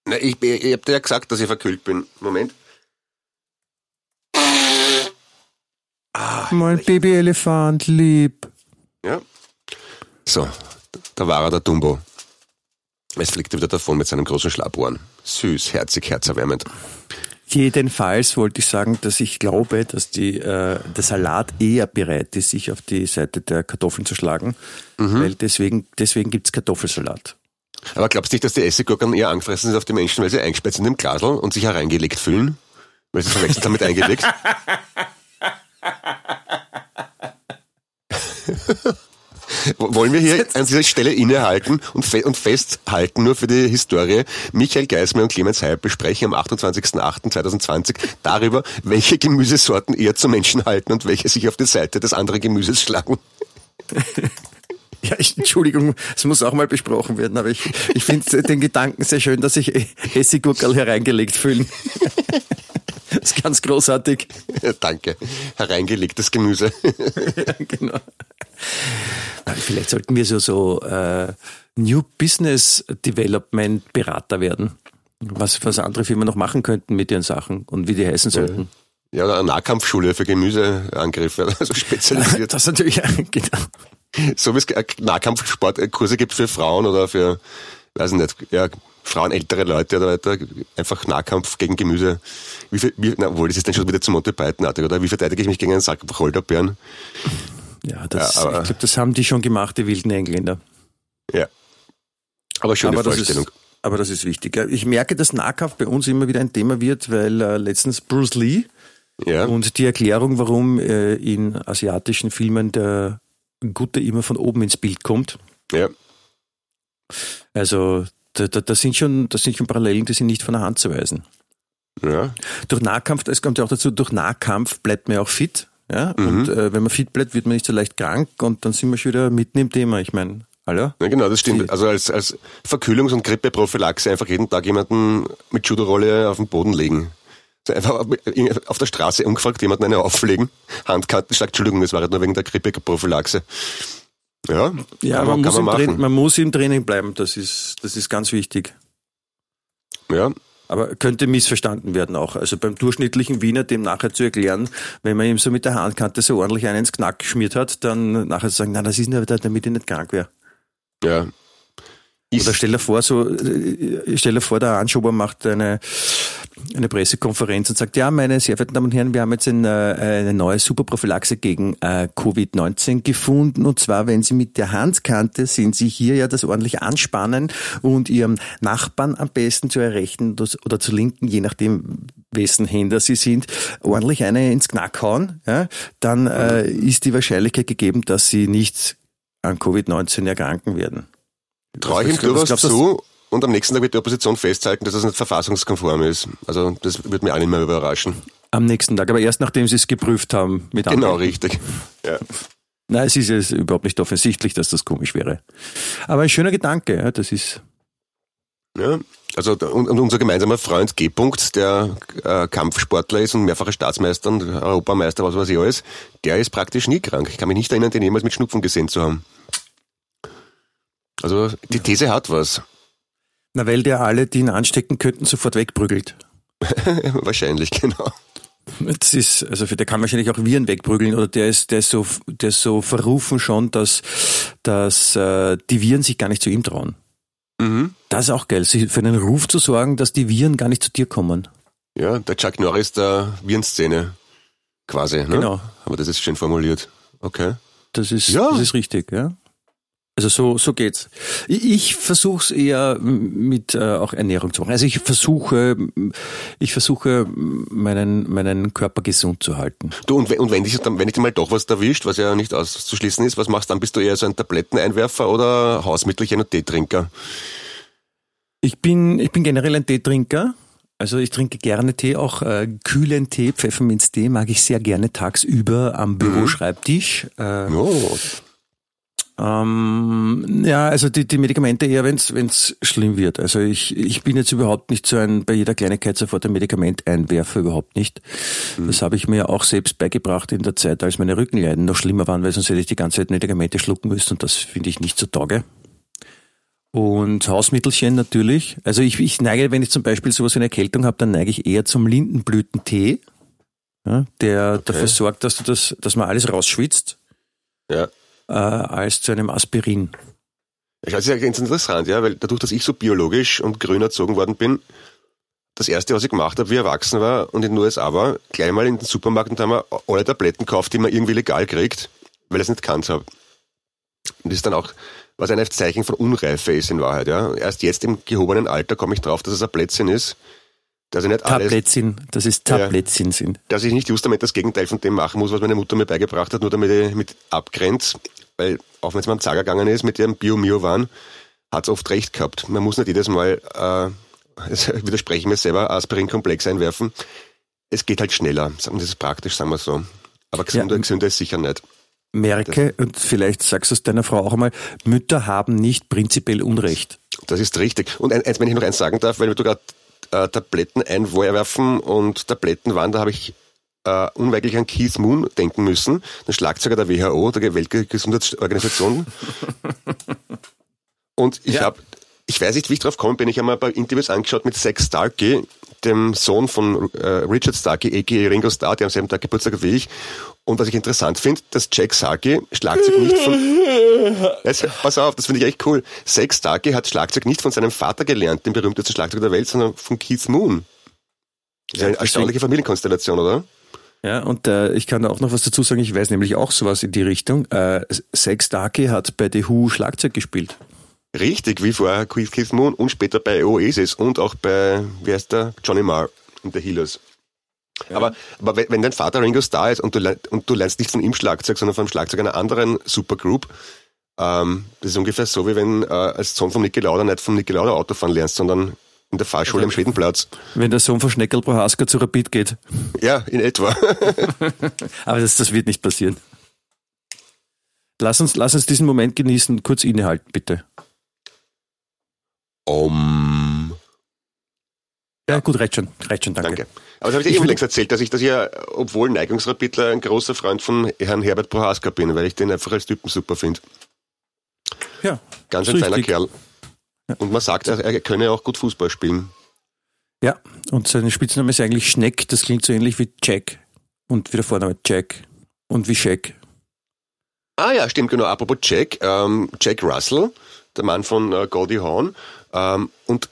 Na, ich, ich hab dir ja gesagt, dass ich verkühlt bin. Moment. Ah, mein Babyelefant lieb. Ja. So, da war er, der Dumbo. Es fliegt wieder davon mit seinem großen Schlappohren. Süß, herzig, herzerwärmend. Jedenfalls wollte ich sagen, dass ich glaube, dass die, äh, der Salat eher bereit ist, sich auf die Seite der Kartoffeln zu schlagen, mhm. weil deswegen, deswegen gibt's Kartoffelsalat. Aber glaubst du nicht, dass die Essiggurken eher angefressen sind auf die Menschen, weil sie eingesperrt sind im Glasl und sich hereingelegt fühlen? Weil sie verwechselt haben mit eingelegt? Wollen wir hier an dieser Stelle innehalten und, fe und festhalten, nur für die Historie, Michael Geismer und Clemens Heil besprechen am 28.08.2020 darüber, welche Gemüsesorten eher zu Menschen halten und welche sich auf die Seite des anderen Gemüses schlagen. Ja, ich, Entschuldigung, es muss auch mal besprochen werden, aber ich, ich finde den Gedanken sehr schön, dass sich Essiggurkel hereingelegt fühlen. Das ist ganz großartig. Danke. Hereingelegtes Gemüse. Ja, genau. Vielleicht sollten wir so, so äh, New Business Development Berater werden. Was, was andere Firmen noch machen könnten mit ihren Sachen und wie die heißen sollten. Ja, oder eine Nahkampfschule für Gemüseangriffe, also spezialisiert. Das natürlich, genau. So wie es Nahkampfsportkurse gibt für Frauen oder für, weiß ich nicht, ja, Frauen, ältere Leute oder weiter, einfach Nahkampf gegen Gemüse. Wie, viel, wie na, obwohl, das ist dann schon wieder zu Monty Python-artig, oder? Wie verteidige ich mich gegen einen Sack Wacholderbeeren? Ja, das, ja, ich glaube, das haben die schon gemacht, die wilden Engländer. Ja. Aber schöne aber Vorstellung. Ist, aber das ist wichtig. Ich merke, dass Nahkampf bei uns immer wieder ein Thema wird, weil äh, letztens Bruce Lee ja. und die Erklärung, warum äh, in asiatischen Filmen der Gute immer von oben ins Bild kommt. Ja. Also da, da, da, sind schon, das sind schon Parallelen, die sind nicht von der Hand zu weisen. Ja. Durch Nahkampf, es kommt ja auch dazu, durch Nahkampf bleibt man ja auch fit. Ja? Mhm. Und äh, wenn man fit bleibt, wird man nicht so leicht krank und dann sind wir schon wieder mitten im Thema. Ich meine, Hallo? Ja, genau, das stimmt. Also als, als Verkühlungs- und Grippeprophylaxe einfach jeden Tag jemanden mit Judo-Rolle auf den Boden legen. Also einfach auf der Straße ungefragt jemanden eine auflegen, Handkarten, sagt, Entschuldigung, das war halt nur wegen der Grippeprophylaxe. Ja, ja man, muss man, Training, man muss im Training bleiben, das ist, das ist ganz wichtig. Ja, aber könnte missverstanden werden auch. Also beim durchschnittlichen Wiener dem nachher zu erklären, wenn man ihm so mit der Handkante so ordentlich einen ins Knack geschmiert hat, dann nachher zu sagen, na, das ist nur damit ich nicht krank wäre. Ja. Oder stell dir vor, so, äh, stell dir vor, der Anschober macht eine, eine Pressekonferenz und sagt, ja, meine sehr verehrten Damen und Herren, wir haben jetzt eine, eine neue Superprophylaxe gegen äh, Covid-19 gefunden. Und zwar, wenn Sie mit der Handkante sehen Sie hier ja das ordentlich anspannen und Ihrem Nachbarn am besten zu errechten oder zu linken, je nachdem, wessen Händler Sie sind, ordentlich eine ins Knack hauen, ja, dann äh, ist die Wahrscheinlichkeit gegeben, dass Sie nicht an Covid-19 erkranken werden. Traue ich ihm durchaus zu, und am nächsten Tag wird die Opposition festhalten, dass das nicht verfassungskonform ist. Also das wird mir auch nicht mehr überraschen. Am nächsten Tag, aber erst nachdem sie es geprüft haben mit Genau, richtig. Ja. Nein, es ist es überhaupt nicht offensichtlich, dass das komisch wäre. Aber ein schöner Gedanke, ja, das ist. Ja, also und, und unser gemeinsamer Freund G. -Punkt, der äh, Kampfsportler ist und mehrfacher Staatsmeister und Europameister, was weiß ich alles, der ist praktisch nie krank. Ich kann mich nicht erinnern, den jemals mit Schnupfen gesehen zu haben. Also die These hat was. Na, weil der alle, die ihn anstecken könnten, sofort wegprügelt. Wahrscheinlich, genau. Das ist, also der kann wahrscheinlich auch Viren wegprügeln oder der ist, der ist so, der ist so verrufen schon, dass, dass äh, die Viren sich gar nicht zu ihm trauen. Mhm. Das ist auch geil, für einen Ruf zu sorgen, dass die Viren gar nicht zu dir kommen. Ja, der Chuck Norris der Virenszene quasi. Ne? Genau. Aber das ist schön formuliert. Okay. Das ist, ja. das ist richtig, ja. Also so, so geht's. Ich, ich versuche es eher mit äh, auch Ernährung zu machen. Also ich versuche, ich versuche meinen, meinen Körper gesund zu halten. Du, und, und wenn dich dann, wenn dich mal doch was erwischt, was ja nicht auszuschließen ist, was machst du dann? Bist du eher so ein Tabletteneinwerfer oder Hausmittelchen und Teetrinker? Ich bin, ich bin generell ein Teetrinker. Also ich trinke gerne Tee, auch äh, kühlen Tee, Pfefferminztee mag ich sehr gerne tagsüber am Büroschreibtisch. Äh, oh. Ähm, ja, also die, die Medikamente eher, wenn es schlimm wird. Also ich, ich bin jetzt überhaupt nicht so ein bei jeder Kleinigkeit sofort ein Medikament einwerfer, überhaupt nicht. Mhm. Das habe ich mir auch selbst beigebracht in der Zeit, als meine Rückenleiden noch schlimmer waren, weil sonst hätte ich die ganze Zeit Medikamente schlucken müssen und das finde ich nicht so tauge. Und Hausmittelchen natürlich. Also ich, ich neige, wenn ich zum Beispiel sowas wie eine Erkältung habe, dann neige ich eher zum Lindenblütentee, ja, der okay. dafür sorgt, dass du das, dass man alles rausschwitzt. Ja äh, als zu einem Aspirin. Das ist ja ganz interessant, ja, weil dadurch, dass ich so biologisch und grün erzogen worden bin, das erste, was ich gemacht habe, wie ich erwachsen war und in den USA war, gleich mal in den Supermarkt und haben wir alle Tabletten gekauft, die man irgendwie legal kriegt, weil ich es nicht kannt habe. Und das ist dann auch, was ein Zeichen von Unreife ist in Wahrheit, ja. Erst jetzt im gehobenen Alter komme ich drauf, dass es ein Plätzchen ist, dass ich nicht alles, Tabletzin, das ist Tabletzin ja, sind. Dass ich nicht just damit das Gegenteil von dem machen muss, was meine Mutter mir beigebracht hat, nur damit ich mit abgrenze. Weil auch wenn es mal am Zager gegangen ist mit dem Bio-Mio-Waren, hat es oft recht gehabt. Man muss nicht jedes Mal, äh, widerspreche ich mir selber, Aspirin-Komplex einwerfen. Es geht halt schneller. Das ist praktisch, sagen wir so. Aber gesünder, ja. gesünder ist sicher nicht. Merke, und vielleicht sagst du es deiner Frau auch einmal, Mütter haben nicht prinzipiell Unrecht. Das ist richtig. Und eins, wenn ich noch eins sagen darf, weil du gerade äh, Tabletten einwerfen und Tabletten waren, da habe ich äh, unweigerlich an Keith Moon denken müssen, den Schlagzeuger der WHO, der Weltgesundheitsorganisation. und ich ja. habe, ich weiß nicht, wie ich drauf komme, bin ich einmal bei Interviews angeschaut mit Zack Starkey, dem Sohn von äh, Richard Starkey, a.k.a. Ringo Starr, der am selben Tag Geburtstag wie ich. Und was ich interessant finde, dass Jack Starkey Schlagzeug nicht von... Jetzt, pass auf, das finde ich echt cool. Zack Starkey hat Schlagzeug nicht von seinem Vater gelernt, dem berühmtesten Schlagzeuger der Welt, sondern von Keith Moon. Das ist eine erstaunliche Familienkonstellation, oder? Ja, und äh, ich kann da auch noch was dazu sagen, ich weiß nämlich auch sowas in die Richtung. Äh, Zack Starkey hat bei The Who Schlagzeug gespielt. Richtig, wie vorher Keith Moon und später bei Oasis und auch bei, wie heißt der, Johnny Marr und The Healers. Ja. Aber, aber wenn dein Vater Ringo Starr ist und du, und du lernst nicht von ihm Schlagzeug, sondern vom Schlagzeug einer anderen Supergroup, ähm, das ist ungefähr so, wie wenn äh, als Sohn von Niki Lauda nicht vom Niki Lauda Autofahren lernst, sondern in der Fahrschule am Schwedenplatz. Wenn der Sohn von Schneckel Prohaska zu Rapid geht. Ja, in etwa. Aber das, das wird nicht passieren. Lass uns, lass uns diesen Moment genießen, kurz innehalten, bitte. Um. Ja, gut, reicht schon, reicht schon, danke. danke. Aber das habe ich dir eben längst erzählt, dass ich, dass ich ja, obwohl Neigungsrapidler, ein großer Freund von Herrn Herbert Prohaska bin, weil ich den einfach als Typen super finde. Ja. Ganz ein feiner Kerl. Und man sagt, er könne auch gut Fußball spielen. Ja, und sein Spitzname ist eigentlich Schneck. Das klingt so ähnlich wie Jack. Und wie der Vorname Jack. Und wie Shaq. Ah ja, stimmt, genau. Apropos Jack. Ähm, Jack Russell, der Mann von äh, Goldie Hawn. Ähm, und,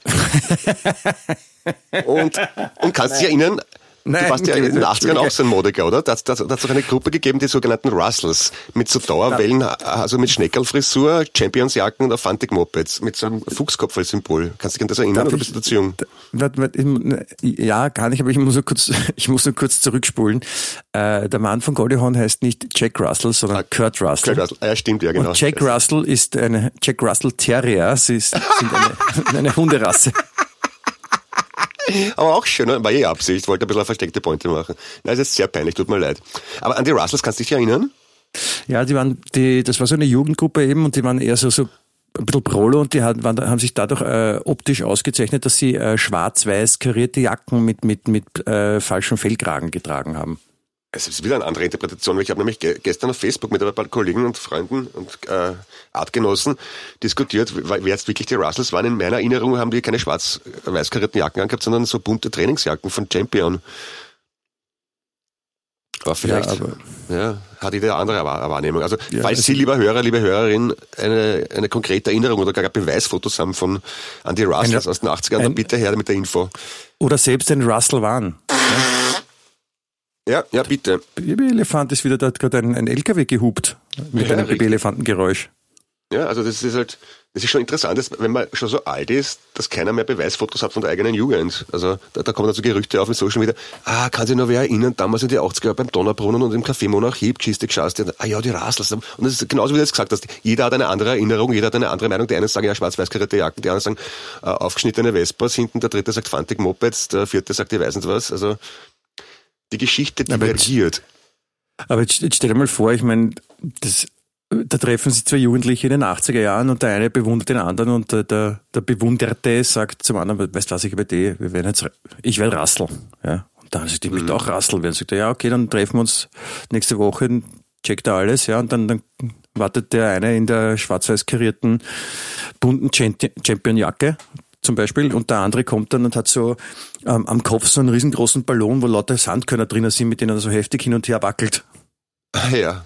und, und kannst dich erinnern, Nein, du warst ja in den 80ern auch so ein Modiker, oder? Da hat es doch eine Gruppe gegeben, die sogenannten Russells, mit so Dauerwellen, also mit Schneckerlfrisur, Championsjacken und Afantik-Mopeds, mit so einem Fuchskopf als Symbol. Kannst du dich an das erinnern, oder bist du dazu jung? Ja, kann ich, aber ich muss nur kurz, ich muss nur kurz zurückspulen. Äh, der Mann von Goldie Hawn heißt nicht Jack Russell, sondern ah, Kurt Russell. Kurt Russell, ja stimmt, ja genau. Und Jack Russell ist eine, Jack Russell Terrier, sie ist, sind eine, eine Hunderasse. Aber auch schön, war eh Absicht, wollte ein bisschen eine versteckte Pointe machen. Na, es ist sehr peinlich, tut mir leid. Aber an die Russells kannst du dich erinnern? Ja, die waren, die, das war so eine Jugendgruppe eben und die waren eher so, so ein bisschen Prolo und die haben, haben sich dadurch äh, optisch ausgezeichnet, dass sie äh, schwarz-weiß karierte Jacken mit, mit, mit äh, falschem Fellkragen getragen haben. Es ist wieder eine andere Interpretation. Ich habe nämlich gestern auf Facebook mit ein paar Kollegen und Freunden und äh, Artgenossen diskutiert, wer jetzt wirklich die Russells waren. In meiner Erinnerung haben die keine schwarz-weiß karierten Jacken angehabt, sondern so bunte Trainingsjacken von Champion. Aber vielleicht ja, aber ja, hat jeder andere Wahrnehmung. Also ja, falls Sie, lieber Hörer, liebe Hörerin, eine, eine konkrete Erinnerung oder gar Beweisfotos haben von Andy Russells aus den 80ern, dann bitte her mit der Info. Oder selbst ein Russell waren. Ja, ja, bitte. Babyelefant ist wieder, da hat gerade ein, ein LKW gehupt mit ja, einem Babyelefantengeräusch. Ja, also das ist halt, das ist schon interessant, dass, wenn man schon so alt ist, dass keiner mehr Beweisfotos hat von der eigenen Jugend. Also da, da kommen dann so Gerüchte auf in Social wieder, ah, kann sich noch wer erinnern, damals in die 80er Jahre beim Donnerbrunnen und im Café Monarchie, Kiste geschaut, ah ja, die Rasels. Und das ist genauso wie du jetzt gesagt hast, jeder hat eine andere Erinnerung, jeder hat eine andere Meinung. Die einen sagen ja schwarz-weiß karierte Jacken, die anderen sagen äh, aufgeschnittene Vespas hinten, der dritte sagt Fantik Mopeds, der vierte sagt, ich weiß nicht was. Also die Geschichte divergiert. Aber jetzt, jetzt stell dir mal vor, ich meine, das da treffen sich zwei Jugendliche in den 80er Jahren und der eine bewundert den anderen und der, der, der Bewunderte sagt zum anderen, weißt du was, ich über die, wir werden jetzt, ich werde Rassel. Ja. Und dann sagt, ich möchte auch Rassel werden. Sagt er, ja, okay, dann treffen wir uns nächste Woche, checkt er alles, ja, und dann, dann wartet der eine in der schwarz-weiß karierten bunten Champion-Jacke zum Beispiel und der andere kommt dann und hat so ähm, am Kopf so einen riesengroßen Ballon, wo lauter Sandkörner drinnen sind, mit denen er so heftig hin und her wackelt. Ah, ja.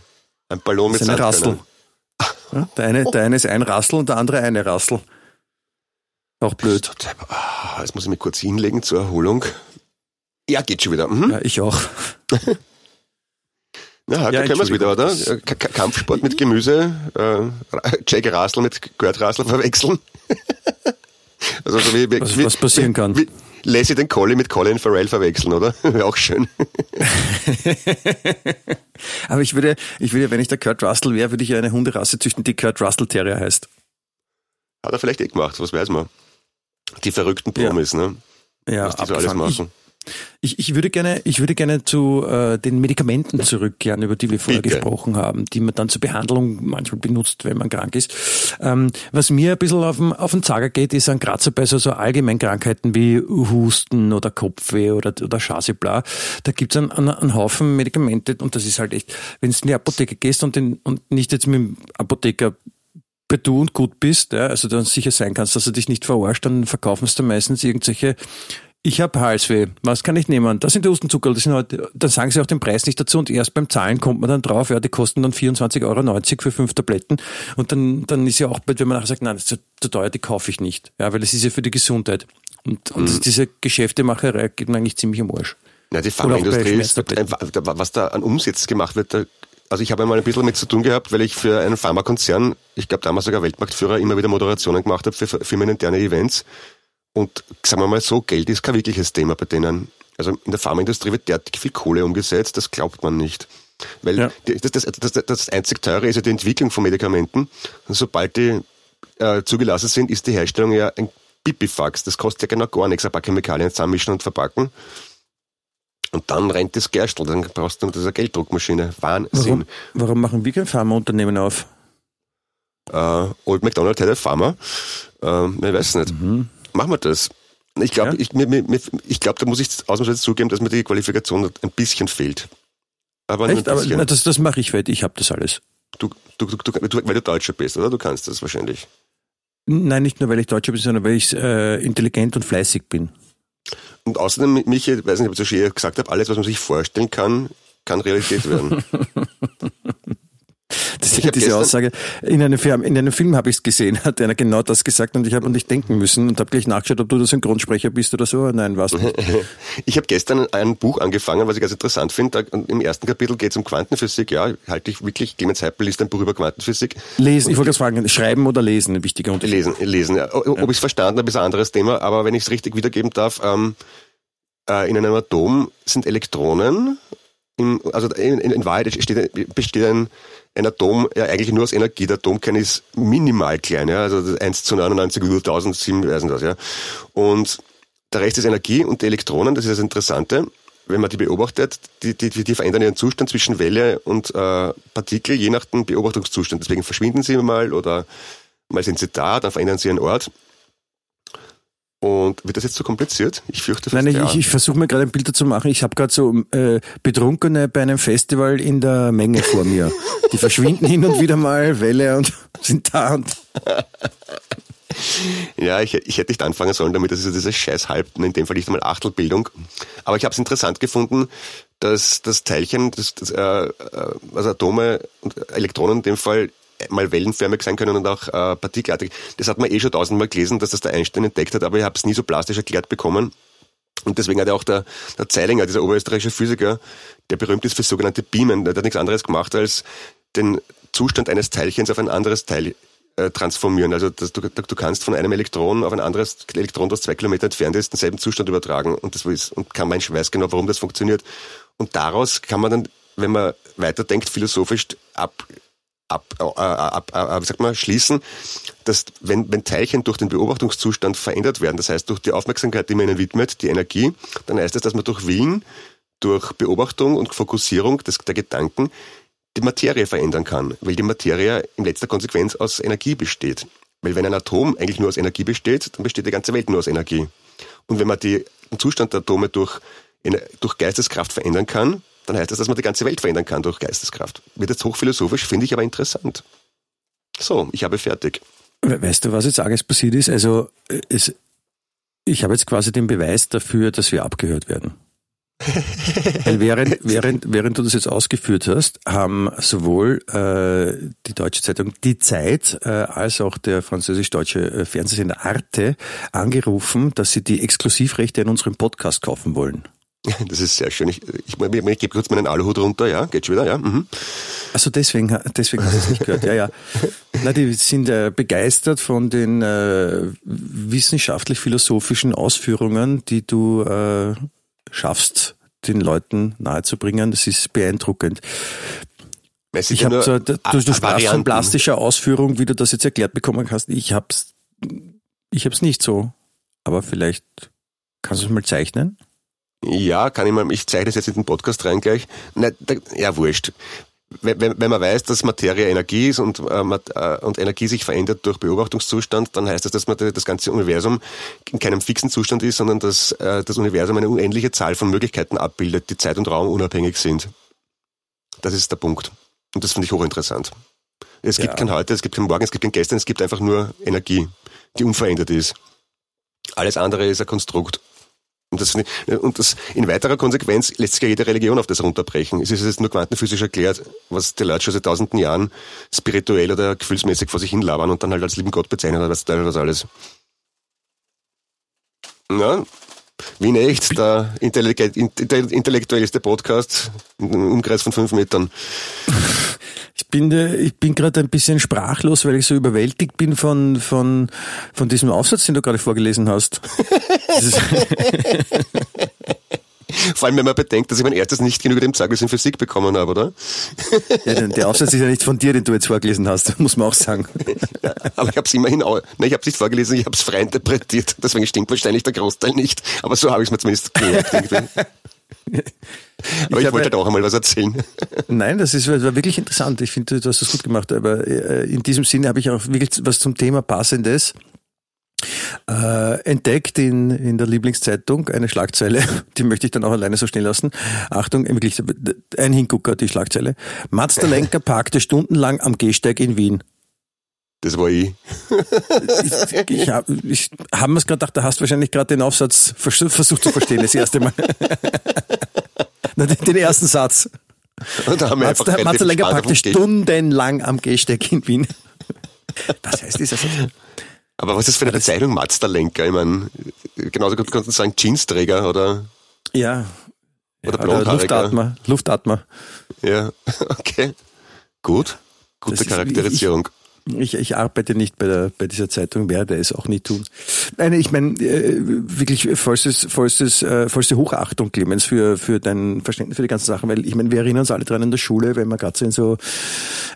Ein Ballon mit eine Rassel. Ja, der, eine, der eine ist ein Rassel und der andere eine Rassel. Auch blöd. Ah, jetzt muss ich mich kurz hinlegen zur Erholung. Ja, geht schon wieder. Mhm. Ja, ich auch. Na, ja, können wir es wieder, oder? K Kampfsport mit Gemüse, äh, Jack Rassel mit Gerd Rassel verwechseln. Also so wie, wie, was, was passieren kann. Wie, Lassie den Collie mit Colin Farrell verwechseln, oder? Wäre auch schön. Aber ich würde, ich würde, wenn ich der Kurt Russell wäre, würde ich ja eine Hunderasse züchten, die Kurt Russell Terrier heißt. Hat er vielleicht eh gemacht, was weiß man. Die verrückten Promis, ja. ne? Ja, was die so alles machen. Ich, ich, ich, würde gerne, ich würde gerne zu äh, den Medikamenten zurückkehren, über die wir vorher Bitte. gesprochen haben, die man dann zur Behandlung manchmal benutzt, wenn man krank ist. Ähm, was mir ein bisschen auf den, auf den Zager geht, ist ein Kratzer bei so, so allgemeinen Krankheiten wie Husten oder Kopfweh oder, oder Schasebla. Da gibt's einen, einen, einen Haufen Medikamente und das ist halt echt, wenn du in die Apotheke gehst und, den, und nicht jetzt mit dem Apotheker bei du und gut bist, ja, also dann sicher sein kannst, dass er dich nicht verarscht, dann verkaufen sie meistens irgendwelche ich habe Halsweh. Was kann ich nehmen? Das sind die Hustenzucker. Das sind halt, dann sagen sie auch den Preis nicht dazu und erst beim Zahlen kommt man dann drauf, ja, die kosten dann 24,90 Euro für fünf Tabletten. Und dann, dann ist ja auch bald, wenn man nachher sagt, nein, das ist zu teuer, die kaufe ich nicht. Ja, weil es ist ja für die Gesundheit. Und, und mhm. diese Geschäftemacherei geht mir eigentlich ziemlich am Arsch. Ja, die Pharmaindustrie ist, was da an Umsatz gemacht wird, da, also ich habe einmal ein bisschen mit zu tun gehabt, weil ich für einen Pharmakonzern, ich glaube damals sogar Weltmarktführer, immer wieder Moderationen gemacht habe für firmeninterne Events. Und sagen wir mal so, Geld ist kein wirkliches Thema bei denen. Also in der Pharmaindustrie wird derartig viel Kohle umgesetzt, das glaubt man nicht. Weil ja. das, das, das, das einzig teure ist ja die Entwicklung von Medikamenten. Und sobald die äh, zugelassen sind, ist die Herstellung ja ein Pipifax. Das kostet ja genau gar nichts, ein paar Chemikalien zusammenmischen und verpacken. Und dann rennt das Gerstel, dann brauchst du diese Gelddruckmaschine. Wahnsinn. Warum, warum machen wir kein Pharmaunternehmen auf? Äh, Old McDonald hätte Pharma. Äh, ich weiß nicht. Mhm machen wir das. Ich glaube, ja? ich, mir, mir, ich glaub, da muss ich ausnahmsweise zugeben, dass mir die Qualifikation ein bisschen fehlt. Aber Echt? Aber na, das, das mache ich weit. Ich habe das alles. Du, du, du, du, weil du Deutscher bist, oder? Du kannst das wahrscheinlich. Nein, nicht nur, weil ich Deutscher bin, sondern weil ich äh, intelligent und fleißig bin. Und außerdem, Michi, ich weiß nicht, ob ich das schon gesagt habe, alles, was man sich vorstellen kann, kann Realität werden. Ist diese Aussage. In einem Film, in einem Film habe ich es gesehen, hat einer genau das gesagt und ich habe nicht denken müssen und habe gleich nachgeschaut, ob du der Synchronsprecher bist oder so. Nein, was nicht. Ich habe gestern ein Buch angefangen, was ich ganz interessant finde. Im ersten Kapitel geht es um Quantenphysik. Ja, halte ich wirklich, Clemens Heipel liest ein Buch über Quantenphysik. Lesen, ich wollte das fragen, schreiben oder lesen, ein wichtiger Unterschied. Lesen, lesen. Ja. Ob ja. ich es verstanden habe, ist ein anderes Thema, aber wenn ich es richtig wiedergeben darf, ähm, äh, in einem Atom sind Elektronen, im, also in, in Wahrheit steht, besteht ein ein Atom ja eigentlich nur aus Energie. Der Atomkern ist minimal klein, ja, also 1 zu 99 über 1007, weiß nicht was, ja. Und der Rest ist Energie und die Elektronen, das ist das Interessante, wenn man die beobachtet, die, die, die verändern ihren Zustand zwischen Welle und äh, Partikel, je nach dem Beobachtungszustand. Deswegen verschwinden sie mal oder mal sind sie da, dann verändern sie ihren Ort. Und wird das jetzt zu so kompliziert? Ich fürchte Nein, ich, ich, ich versuche mir gerade ein Bild dazu machen. Ich habe gerade so äh, Betrunkene bei einem Festival in der Menge vor mir. Die verschwinden hin und wieder mal, Welle und sind da und ja, ich, ich hätte nicht anfangen sollen damit, das ist ja diese scheiß Halb, in dem Fall nicht einmal Achtelbildung. Aber ich habe es interessant gefunden, dass das Teilchen, das, das, äh, äh, also Atome und Elektronen in dem Fall mal wellenförmig sein können und auch äh, partikelartig. Das hat man eh schon tausendmal gelesen, dass das der Einstein entdeckt hat, aber ich habe es nie so plastisch erklärt bekommen. Und deswegen hat ja auch der, der Zeilinger, dieser oberösterreichische Physiker, der berühmt ist für sogenannte Beamen, der hat nichts anderes gemacht, als den Zustand eines Teilchens auf ein anderes Teil äh, transformieren. Also dass du, du kannst von einem Elektron auf ein anderes Elektron, das zwei Kilometer entfernt ist, denselben Zustand übertragen. Und das ist, und kein Mensch weiß genau, warum das funktioniert. Und daraus kann man dann, wenn man weiterdenkt, philosophisch ab, ab, äh, ab, ab, wie sagt man, schließen, dass wenn, wenn Teilchen durch den Beobachtungszustand verändert werden, das heißt durch die Aufmerksamkeit, die man ihnen widmet, die Energie, dann heißt das, dass man durch Willen, durch Beobachtung und Fokussierung des, der Gedanken die Materie verändern kann, weil die Materie in letzter Konsequenz aus Energie besteht. Weil wenn ein Atom eigentlich nur aus Energie besteht, dann besteht die ganze Welt nur aus Energie. Und wenn man die, den Zustand der Atome durch, durch Geisteskraft verändern kann, dann heißt das, dass man die ganze Welt verändern kann durch Geisteskraft. Wird jetzt hochphilosophisch, finde ich aber interessant. So, ich habe fertig. Weißt du, was jetzt alles passiert ist? Also, es, ich habe jetzt quasi den Beweis dafür, dass wir abgehört werden. Weil während, während, während du das jetzt ausgeführt hast, haben sowohl äh, die deutsche Zeitung Die Zeit äh, als auch der französisch-deutsche äh, Fernsehsender Arte angerufen, dass sie die Exklusivrechte in unserem Podcast kaufen wollen. Das ist sehr schön. Ich, ich, ich, ich gebe kurz meinen Aluhut runter, ja, geht schon wieder, ja. Mhm. Also deswegen, deswegen hast du es nicht gehört, ja, ja. Na, die sind äh, begeistert von den äh, wissenschaftlich-philosophischen Ausführungen, die du äh, schaffst, den Leuten nahezubringen. Das ist beeindruckend. Ich habe so, du, du sprachst von plastischer Ausführung, wie du das jetzt erklärt bekommen hast. Ich hab's, ich hab's nicht so. Aber vielleicht kannst du es mal zeichnen? Ja, kann ich mal. Ich zeichne es jetzt in den Podcast rein gleich. Nein, da, ja, wurscht wenn, wenn man weiß, dass Materie Energie ist und, äh, äh, und Energie sich verändert durch Beobachtungszustand, dann heißt das, dass man das ganze Universum in keinem fixen Zustand ist, sondern dass äh, das Universum eine unendliche Zahl von Möglichkeiten abbildet, die Zeit und Raum unabhängig sind. Das ist der Punkt. Und das finde ich hochinteressant. Es gibt ja. kein Heute, es gibt kein Morgen, es gibt kein Gestern, es gibt einfach nur Energie, die unverändert ist. Alles andere ist ein Konstrukt. Und das, und das in weiterer Konsequenz lässt sich ja jede Religion auf das runterbrechen. Es ist jetzt nur quantenphysisch erklärt, was die Leute schon seit tausenden Jahren spirituell oder gefühlsmäßig vor sich hinlabern und dann halt als lieben Gott bezeichnen oder was, was alles. Ja, wie in echt, der intellektuellste Podcast im Umkreis von fünf Metern. Ich bin, ich bin gerade ein bisschen sprachlos, weil ich so überwältigt bin von, von, von diesem Aufsatz, den du gerade vorgelesen hast. Vor allem, wenn man bedenkt, dass ich mein erstes nicht genügend Zeugnis in Physik bekommen habe, oder? Ja, der Aufsatz ist ja nicht von dir, den du jetzt vorgelesen hast, muss man auch sagen. Ja, aber ich habe es immerhin auch, nein, ich habe es nicht vorgelesen, ich habe es frei interpretiert. Deswegen stimmt wahrscheinlich der Großteil nicht. Aber so habe ich es mir zumindest gemerkt. Aber ich, ich wollte halt auch einmal was erzählen. Nein, das ist, war wirklich interessant. Ich finde, du hast das gut gemacht. Aber äh, in diesem Sinne habe ich auch wirklich was zum Thema Passendes. Äh, entdeckt in, in der Lieblingszeitung eine Schlagzeile, die möchte ich dann auch alleine so schnell lassen. Achtung, wirklich ein Hingucker, die Schlagzeile. Mazda Lenker parkte stundenlang am Gehsteig in Wien. Das war ich. ich, ich habe ich, hab mir gerade gedacht, da hast du wahrscheinlich gerade den Aufsatz versucht zu verstehen, das erste Mal. den ersten Satz. Und da haben wir Mazda, Mazda Lenker parkte stundenlang am Gehsteig in Wien. Was heißt dieser Satz? Aber was ist für eine Bezeichnung Mazda-Lenker? Ich meine, genauso gut kannst du sagen Jeansträger oder... Ja. Oder, ja, oder Luftatmer. Luftatmer. Ja, okay. Gut. Gute das Charakterisierung. ich, ich, ich arbeite nicht bei, der, bei dieser Zeitung, werde es auch nie tun. Nein, ich meine, äh, wirklich vollstes, vollstes, äh, vollste Hochachtung, Clemens, für, für dein Verständnis für die ganzen Sachen, weil ich meine, wir erinnern uns alle dran in der Schule, wenn man gerade so in so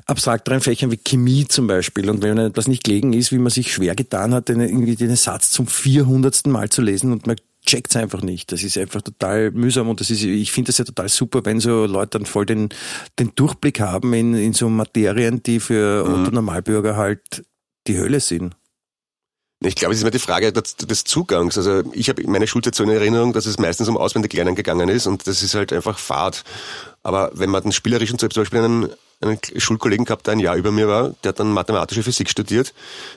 abstrakteren Fächern wie Chemie zum Beispiel und wenn etwas nicht gelegen ist, wie man sich schwer getan hat, den, irgendwie den Satz zum vierhundertsten Mal zu lesen und man checkt's einfach nicht. Das ist einfach total mühsam und das ist, ich finde das ja total super, wenn so Leute dann voll den, den Durchblick haben in, in so Materien, die für mhm. Otto Normalbürger halt die Hölle sind. Ich glaube, es ist immer die Frage des, des Zugangs. Also ich habe meine Schulzeit so in Erinnerung, dass es meistens um Auswendiglernen gegangen ist und das ist halt einfach Fahrt. Aber wenn man den spielerischen, zum Beispiel einen, einen Schulkollegen gehabt, der ein Jahr über mir war, der hat dann mathematische Physik studiert,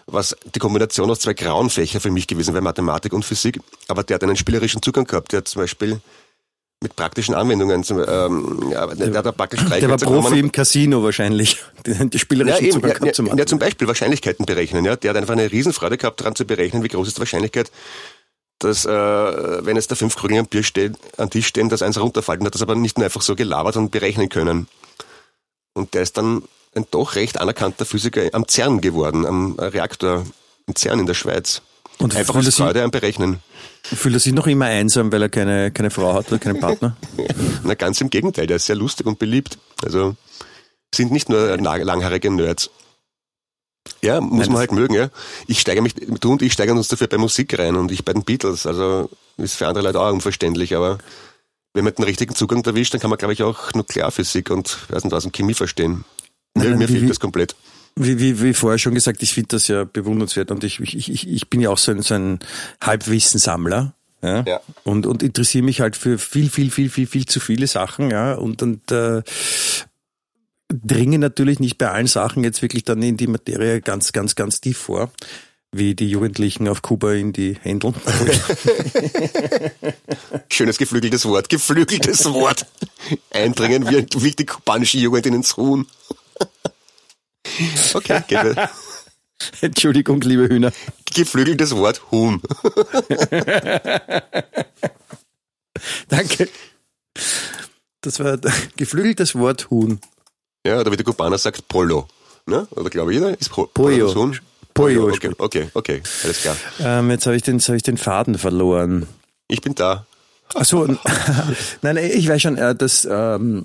was die Kombination aus zwei grauen Fächer für mich gewesen wäre, Mathematik und Physik. Aber der hat einen spielerischen Zugang gehabt. Der hat zum Beispiel mit praktischen Anwendungen. Zum, ähm, ja, der, hat praktisch der war Profi im Casino wahrscheinlich. Die spielerischen ja, eben, Zugang ja, zum ja, ja, zum Beispiel Wahrscheinlichkeiten berechnen. Ja. Der hat einfach eine Riesenfreude gehabt, daran zu berechnen, wie groß ist die Wahrscheinlichkeit, dass, äh, wenn jetzt da fünf Krüge am, Bier stehen, am Tisch stehen, dass eins runterfällt. Und hat das aber nicht nur einfach so gelabert und berechnen können. Und der ist dann ein doch recht anerkannter Physiker am CERN geworden, am Reaktor im CERN in der Schweiz. Und einfach aus Freude am Berechnen. Fühlt er sich noch immer einsam, weil er keine, keine Frau hat oder keinen Partner? Na, ganz im Gegenteil, der ist sehr lustig und beliebt. Also sind nicht nur langhaarige Nerds. Ja, muss Nein, man halt mögen, ja. Ich steige mich, du und ich steigern uns dafür bei Musik rein und ich bei den Beatles. Also ist für andere Leute auch unverständlich, aber wenn man den richtigen Zugang erwischt, dann kann man, glaube ich, auch Nuklearphysik und weiß nicht was, und Chemie verstehen. Nein, mir, mir fehlt das komplett wie, wie, wie vorher schon gesagt, ich finde das ja bewundernswert und ich, ich, ich, ich bin ja auch so ein, so ein Halbwissensammler. Ja? ja. Und, und interessiere mich halt für viel, viel, viel, viel, viel zu viele Sachen, ja. Und, und äh, dringe natürlich nicht bei allen Sachen jetzt wirklich dann in die Materie ganz, ganz, ganz tief vor, wie die Jugendlichen auf Kuba in die Händeln. Schönes geflügeltes Wort, geflügeltes Wort. Eindringen wie, wie die kubanische Jugend in den Huhn. Okay, geht Entschuldigung, liebe Hühner. Geflügeltes Wort Huhn. Danke. Das war geflügeltes Wort Huhn. Ja, oder wie der Kubaner sagt, Polo. Ne? Oder glaube ich, jeder ist po Pollo. Huhn. Pollo. Okay, okay, okay, alles klar. Ähm, jetzt habe ich, den, hab ich den Faden verloren. Ich bin da. Ach so, nein, ich weiß schon, äh, dass ähm,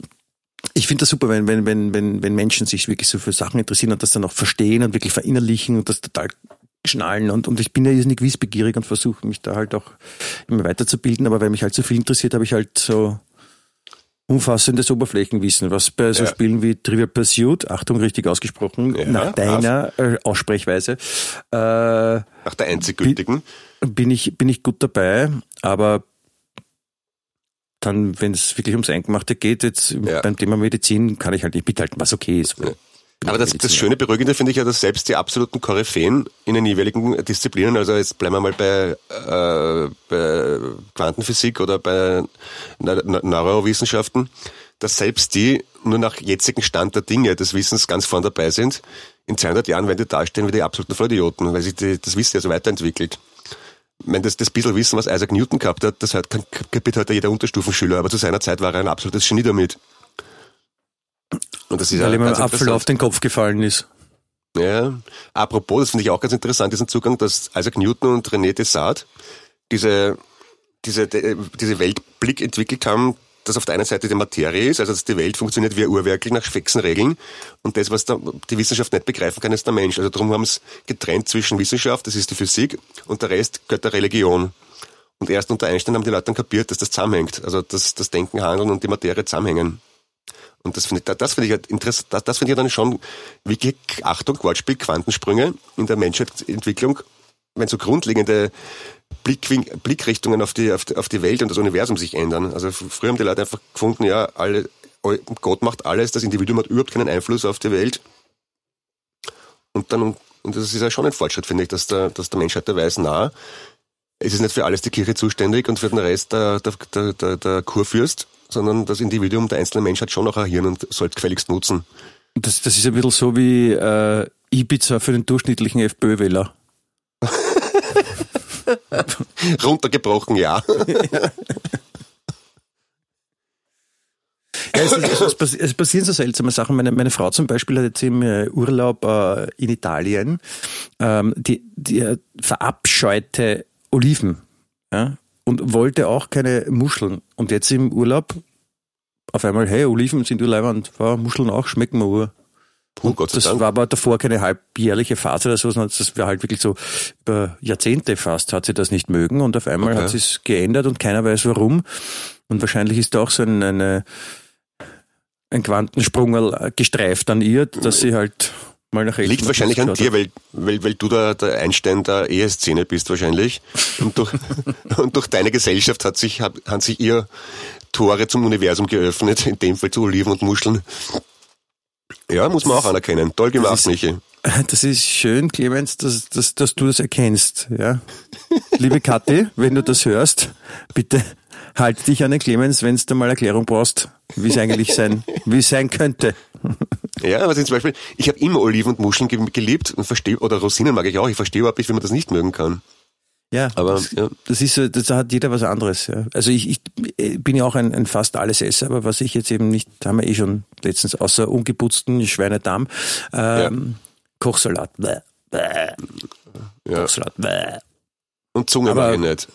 ich finde das super, wenn, wenn, wenn, wenn, wenn Menschen sich wirklich so für Sachen interessieren und das dann auch verstehen und wirklich verinnerlichen und das total schnallen und, und ich bin ja irrsinnig wissbegierig und versuche mich da halt auch immer weiterzubilden, aber weil mich halt so viel interessiert, habe ich halt so umfassendes Oberflächenwissen, was bei so ja. Spielen wie Trivial Pursuit, Achtung, richtig ausgesprochen, ja, nach deiner äh, Aussprechweise, äh, nach der einziggültigen, bin, bin ich, bin ich gut dabei, aber dann, wenn es wirklich ums Eingemachte geht, jetzt ja. beim Thema Medizin, kann ich halt nicht mithalten, was okay ist. Aber das, das schöne Beruhigende finde ich ja, dass selbst die absoluten Koryphäen in den jeweiligen Disziplinen, also jetzt bleiben wir mal bei, äh, bei Quantenphysik oder bei Neurowissenschaften, dass selbst die nur nach jetzigem Stand der Dinge des Wissens ganz vorn dabei sind. In 200 Jahren werden die dastehen wie die absoluten Vollidioten, weil sich die, das Wissen ja so weiterentwickelt. Ich meine, das, das bisschen Wissen, was Isaac Newton gehabt hat, das hat, kapiert heute jeder Unterstufenschüler, aber zu seiner Zeit war er ein absolutes Genie damit. Und das ist Weil ihm ein Apfel auf den Kopf gefallen ist. Ja, apropos, das finde ich auch ganz interessant, diesen Zugang, dass Isaac Newton und René Descartes diese, diese, diese Weltblick entwickelt haben, dass auf der einen Seite die Materie ist, also dass die Welt funktioniert wie ein Uhrwerkel nach fixen Regeln und das, was da die Wissenschaft nicht begreifen kann, ist der Mensch. Also darum haben sie getrennt zwischen Wissenschaft, das ist die Physik, und der Rest gehört der Religion. Und erst unter Einstein haben die Leute dann kapiert, dass das zusammenhängt, also dass das Denken, Handeln und die Materie zusammenhängen. Und das finde ich, das finde ich halt interessant, das, das finde ich dann schon wirklich, Achtung, Wortspiel, Quantensprünge in der Menschheitsentwicklung, wenn so grundlegende Blick, Blickrichtungen auf die, auf auf die Welt und das Universum sich ändern. Also früher haben die Leute einfach gefunden, ja, alle, Gott macht alles, das Individuum hat überhaupt keinen Einfluss auf die Welt. Und dann, und das ist ja schon ein Fortschritt, finde ich, dass der, dass der Mensch heute weiß, na, es ist nicht für alles die Kirche zuständig und für den Rest der, der, der, der Kurfürst, sondern das Individuum, der einzelne Mensch hat schon noch ein Hirn und sollte gefälligst nutzen. Das, das ist ein bisschen so wie äh, Ibiza für den durchschnittlichen FPÖ-Wähler. Runtergebrochen, ja. Ja, es, es, es, passieren so seltsame Sachen. Meine, meine Frau zum Beispiel hat jetzt im äh, Urlaub äh, in Italien ähm, die, die äh, verabscheute Oliven ja, und wollte auch keine Muscheln. Und jetzt im Urlaub auf einmal, hey, Oliven sind urleibend, wow, Muscheln auch, schmecken mir ur. Puh, Gott sei das Dank. war aber davor keine halbjährliche Phase oder so, sondern das war halt wirklich so über Jahrzehnte fast hat sie das nicht mögen und auf einmal okay. hat sie es geändert und keiner weiß warum. Und wahrscheinlich ist da auch so ein, eine, ein Quantensprung gestreift an ihr, dass sie halt mal nach Liegt wahrscheinlich an dir, weil, weil, weil du da der Einstein der Eheszene bist wahrscheinlich. Und durch, und durch deine Gesellschaft hat sich, hat, hat sich ihr Tore zum Universum geöffnet, in dem Fall zu Oliven und Muscheln. Ja, muss man auch anerkennen. Toll gemacht, das ist, Michi. Das ist schön, Clemens, dass, dass, dass du das erkennst. Ja. Liebe Kathi, wenn du das hörst, bitte halt dich an den Clemens, wenn du mal Erklärung brauchst, wie es eigentlich sein, wie es sein könnte. Ja, aber zum Beispiel, ich habe immer Oliven und Muscheln geliebt und verstehe, oder Rosinen mag ich auch, ich verstehe überhaupt nicht, wie man das nicht mögen kann. Ja, aber das, ja. das ist so, da hat jeder was anderes. Ja. Also ich, ich bin ja auch ein, ein fast alles Esser, aber was ich jetzt eben nicht, haben wir eh schon letztens, außer ungeputzten Schweinedarm, ähm, ja. Kochsalat, bäh, bäh. Ja. Kochsalat, bäh. Und Zunge aber, mag ich nicht.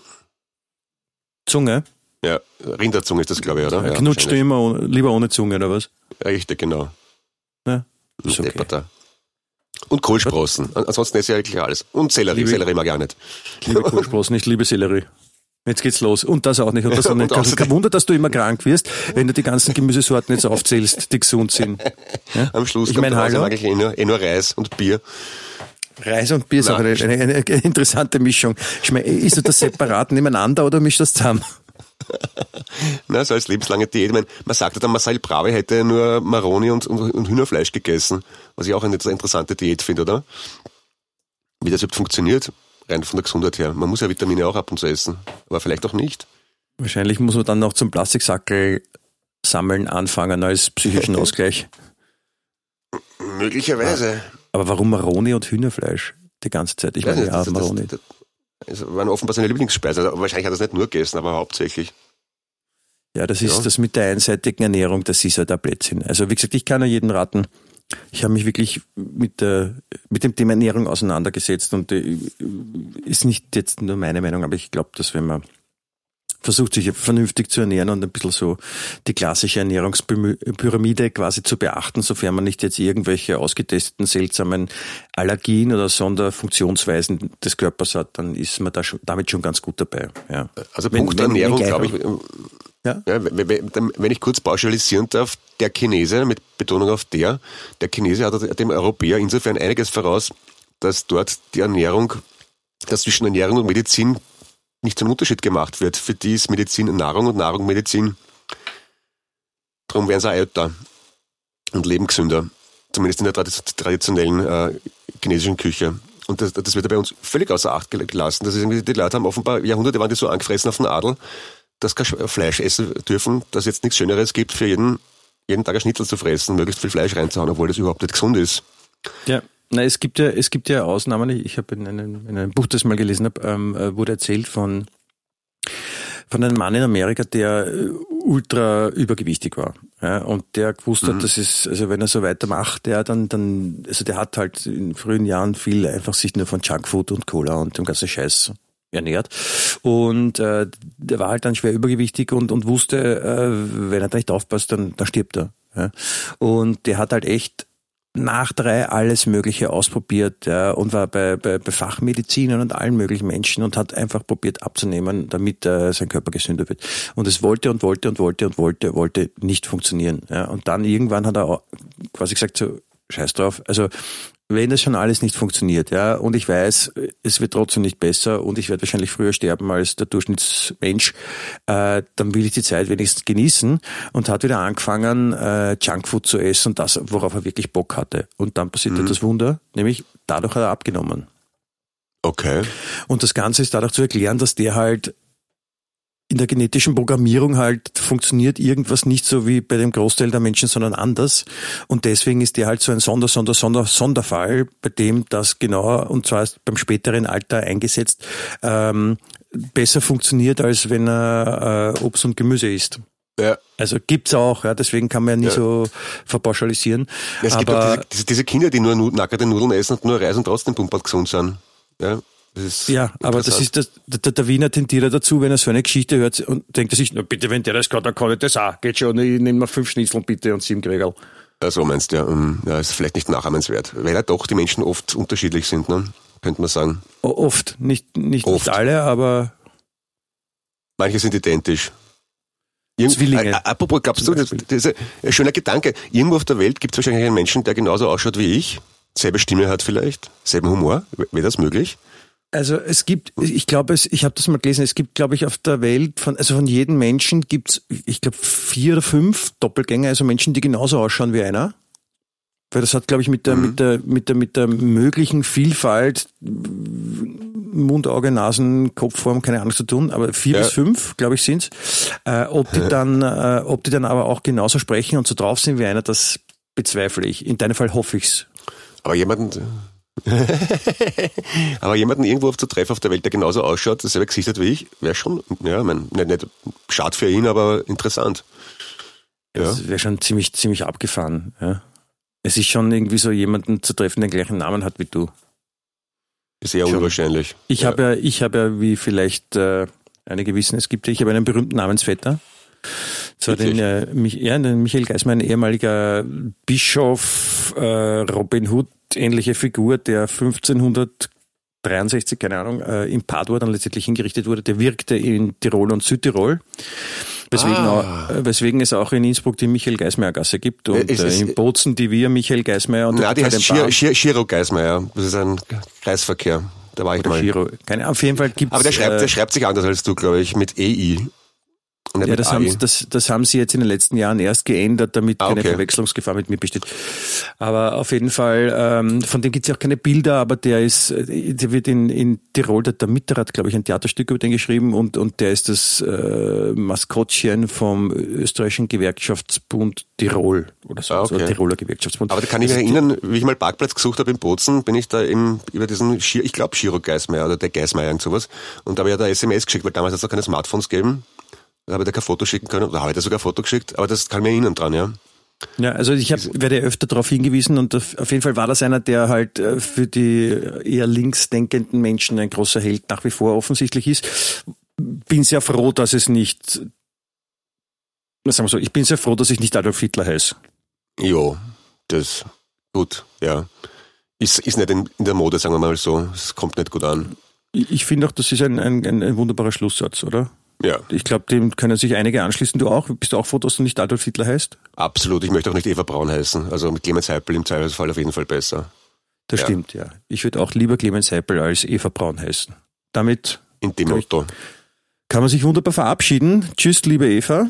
Zunge? Ja, Rinderzunge ist das, glaube ich, oder? Ja, Knutscht du immer lieber ohne Zunge, oder was? Richtig, genau. Ist okay. Und Kohlsprossen. Ansonsten ist ja eigentlich alles. Und Sellerie. Liebe, Sellerie mag ich auch nicht. Liebe Kohlsprossen, ich liebe Sellerie. Jetzt geht's los. Und das auch nicht. Und das auch nicht. Und kein Wunder, dass du immer krank wirst, wenn du die ganzen Gemüsesorten jetzt aufzählst, die gesund sind. Ja? Am Schluss ich meine, hallo. mag ich eh nur, eh nur Reis und Bier. Reis und Bier ist Nein. auch eine, eine, eine, interessante Mischung. Meine, ist das separat nebeneinander oder mischt das zusammen? Na, so als lebenslange Diät. Ich meine, man sagte dann, Marcel Brave hätte nur Maroni und, und, und Hühnerfleisch gegessen, was ich auch eine interessante Diät finde, oder? Wie das überhaupt funktioniert, rein von der Gesundheit her. Man muss ja Vitamine auch ab und zu essen, aber vielleicht auch nicht. Wahrscheinlich muss man dann noch zum Plastiksackel sammeln anfangen als psychischen Ausgleich. Möglicherweise. Aber warum Maroni und Hühnerfleisch die ganze Zeit? Ich meine, ja, Maroni. Das, das waren offenbar seine Lieblingsspeise. Also wahrscheinlich hat er es nicht nur gegessen, aber hauptsächlich. Ja, das ist ja. das mit der einseitigen Ernährung, das ist ja der Blödsinn. Also wie gesagt, ich kann ja jeden raten. Ich habe mich wirklich mit, der, mit dem Thema Ernährung auseinandergesetzt und äh, ist nicht jetzt nur meine Meinung, aber ich glaube, dass wenn man versucht sich vernünftig zu ernähren und ein bisschen so die klassische Ernährungspyramide quasi zu beachten, sofern man nicht jetzt irgendwelche ausgetesteten seltsamen Allergien oder Sonderfunktionsweisen des Körpers hat, dann ist man da schon, damit schon ganz gut dabei. Ja. Also Punkt wenn, Ernährung, glaube ich, ja? ja? wenn ich kurz pauschalisieren darf, der Chinese, mit Betonung auf der, der Chinese hat dem Europäer insofern einiges voraus, dass dort die Ernährung, dass zwischen Ernährung und Medizin nicht ein Unterschied gemacht wird. Für die ist Medizin Nahrung und Nahrung Medizin. Darum werden sie auch älter und leben gesünder. Zumindest in der traditionellen äh, chinesischen Küche. Und das, das wird ja bei uns völlig außer Acht gelassen. Das ist die Leute haben offenbar, Jahrhunderte waren die so angefressen auf den Adel, dass kein Fleisch essen dürfen, dass es jetzt nichts Schöneres gibt, für jeden, jeden Tag ein Schnitzel zu fressen, möglichst viel Fleisch reinzuhauen, obwohl das überhaupt nicht gesund ist. Ja. Na, es gibt ja, es gibt ja Ausnahmen. Ich habe in einem, in einem Buch, das ich mal gelesen habe, ähm, äh, wurde erzählt von von einem Mann in Amerika, der äh, ultra übergewichtig war. Ja, und der gewusst hat, mhm. das ist, also wenn er so weitermacht, der dann, dann, also der hat halt in frühen Jahren viel einfach sich nur von Junkfood und Cola und dem ganzen Scheiß ernährt. Und äh, der war halt dann schwer übergewichtig und, und wusste, äh, wenn er da nicht aufpasst, dann, dann stirbt er. Ja. Und der hat halt echt nach drei alles Mögliche ausprobiert ja, und war bei, bei, bei Fachmedizinern und allen möglichen Menschen und hat einfach probiert abzunehmen, damit äh, sein Körper gesünder wird. Und es wollte und wollte und wollte und wollte, wollte nicht funktionieren. Ja. Und dann irgendwann hat er quasi gesagt, so, scheiß drauf. Also wenn das schon alles nicht funktioniert, ja, und ich weiß, es wird trotzdem nicht besser und ich werde wahrscheinlich früher sterben als der Durchschnittsmensch, äh, dann will ich die Zeit wenigstens genießen und hat wieder angefangen, äh, Junkfood zu essen und das, worauf er wirklich Bock hatte. Und dann passierte mhm. das Wunder, nämlich dadurch hat er abgenommen. Okay. Und das Ganze ist dadurch zu erklären, dass der halt in der genetischen Programmierung halt funktioniert irgendwas nicht so wie bei dem Großteil der Menschen, sondern anders. Und deswegen ist der halt so ein Sonder, Sonder, Sonder, Sonderfall, bei dem das genauer, und zwar beim späteren Alter eingesetzt, ähm, besser funktioniert, als wenn er äh, Obst und Gemüse isst. Ja. Also gibt's auch, ja, deswegen kann man ja nie ja. so verpauschalisieren. Ja, es gibt auch diese, diese, Kinder, die nur nackerte Nudeln essen und nur Reis und trotzdem pumpert gesund sind. Ja, ja, aber das ist das, der, der Wiener tendiert dazu, wenn er so eine Geschichte hört und denkt er sich, na bitte, wenn der das kann, dann kann ich das auch. Geht schon, ich nehme mal fünf Schnitzel bitte und sieben Gregel. Also meinst du, ja, um, ja, ist vielleicht nicht nachahmenswert, weil ja doch die Menschen oft unterschiedlich sind, ne? könnte man sagen. Oft, nicht, nicht, oft. nicht alle, aber. Manche sind identisch. Irgend, Zwillinge. Apropos, glaubst du, das, das ist ein schöner Gedanke. Irgendwo auf der Welt gibt es wahrscheinlich einen Menschen, der genauso ausschaut wie ich, selbe Stimme hat vielleicht, selben Humor. Wäre das möglich? Also es gibt, ich glaube, es, ich habe das mal gelesen, es gibt, glaube ich, auf der Welt von, also von jedem Menschen gibt's, ich glaube, vier oder fünf Doppelgänger, also Menschen, die genauso ausschauen wie einer. Weil das hat, glaube ich, mit der, mhm. mit der, mit der, mit der möglichen Vielfalt Mund, Auge, Nasen, Kopfform, keine Ahnung zu tun, aber vier ja. bis fünf, glaube ich, sind's. Äh, ob die dann, äh, ob die dann aber auch genauso sprechen und so drauf sind wie einer, das bezweifle ich. In deinem Fall hoffe ich's. Aber jemanden, Aber jemanden irgendwo auf zu treffen auf der Welt, der genauso ausschaut, dasselbe Gesicht hat wie ich, wäre schon, ja, mein, nicht, nicht schade für ihn, aber interessant. Ja. Das wäre schon ziemlich, ziemlich abgefahren. Ja. Es ist schon irgendwie so, jemanden zu treffen, der den gleichen Namen hat wie du. Ist eher schon. unwahrscheinlich. Ich ja. habe ja, ich habe ja, wie vielleicht äh, einige wissen, es gibt, ich habe einen berühmten Namensvetter. Zwar den, äh, mich, ja, den Michael Geismann, ehemaliger Bischof, äh, Robin Hood, ähnliche Figur, der 1563, keine Ahnung, äh, in Padua dann letztendlich hingerichtet wurde, der wirkte in Tirol und Südtirol. Weswegen, ah. auch, äh, weswegen es auch in Innsbruck die Michael Geismeier Gasse gibt und äh, in Bozen die wir Michael Geismeier und Na, die heißt Giro Geismeier. Das ist ein Kreisverkehr. Da war ich Oder mal. Giro. Keine, auf jeden Fall gibt's. Aber der schreibt, der schreibt sich anders als du, glaube ich, mit EI. Ja, das haben, das, das haben sie jetzt in den letzten Jahren erst geändert, damit ah, okay. keine Verwechslungsgefahr mit mir besteht. Aber auf jeden Fall, ähm, von dem gibt es ja auch keine Bilder, aber der ist, der wird in, in Tirol, der, der Mitter hat, glaube ich, ein Theaterstück über den geschrieben und, und der ist das äh, Maskottchen vom österreichischen Gewerkschaftsbund Tirol oder so, ah, okay. also Tiroler Gewerkschaftsbund. Aber da kann ich mich also erinnern, wie ich mal Parkplatz gesucht habe in Bozen, bin ich da eben über diesen, ich glaube Giro Geismeier oder der Geismeier und sowas und da habe ich ja da SMS geschickt, weil damals hat es noch keine Smartphones gegeben da habe ich da kein Foto schicken können, oder habe ich da sogar ein Foto geschickt, aber das kann mir erinnern dran, ja. Ja, also ich hab, werde öfter darauf hingewiesen und auf jeden Fall war das einer, der halt äh, für die eher linksdenkenden Menschen ein großer Held nach wie vor offensichtlich ist. Bin sehr froh, dass es nicht, sagen wir so, ich bin sehr froh, dass ich nicht Adolf Hitler heiße. Jo, das, gut, ja. Ist, ist nicht in, der Mode, sagen wir mal so. Es kommt nicht gut an. Ich, ich finde auch, das ist ein, ein, ein wunderbarer Schlusssatz, oder? Ja. Ich glaube, dem können sich einige anschließen. Du auch? Bist du auch froh, dass du nicht Adolf Hitler heißt? Absolut. Ich möchte auch nicht Eva Braun heißen. Also mit Clemens Heipel im Zweifelsfall auf jeden Fall besser. Das ja. stimmt, ja. Ich würde auch lieber Clemens Heipel als Eva Braun heißen. Damit. In dem Motto. Kann man sich wunderbar verabschieden. Tschüss, liebe Eva.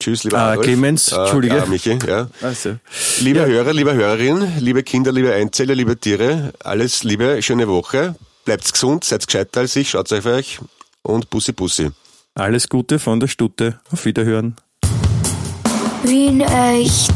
Tschüss, lieber ah, Clemens, ah, Entschuldige. Ja, Michi, ja. Also. Liebe ja. Hörer, liebe Hörerin, liebe Kinder, liebe Einzeller, liebe Tiere, alles Liebe, schöne Woche. Bleibt gesund, seid gescheiter als ich, schaut auf euch und Bussi Bussi. Alles Gute von der Stute. Auf Wiederhören. Wien echt.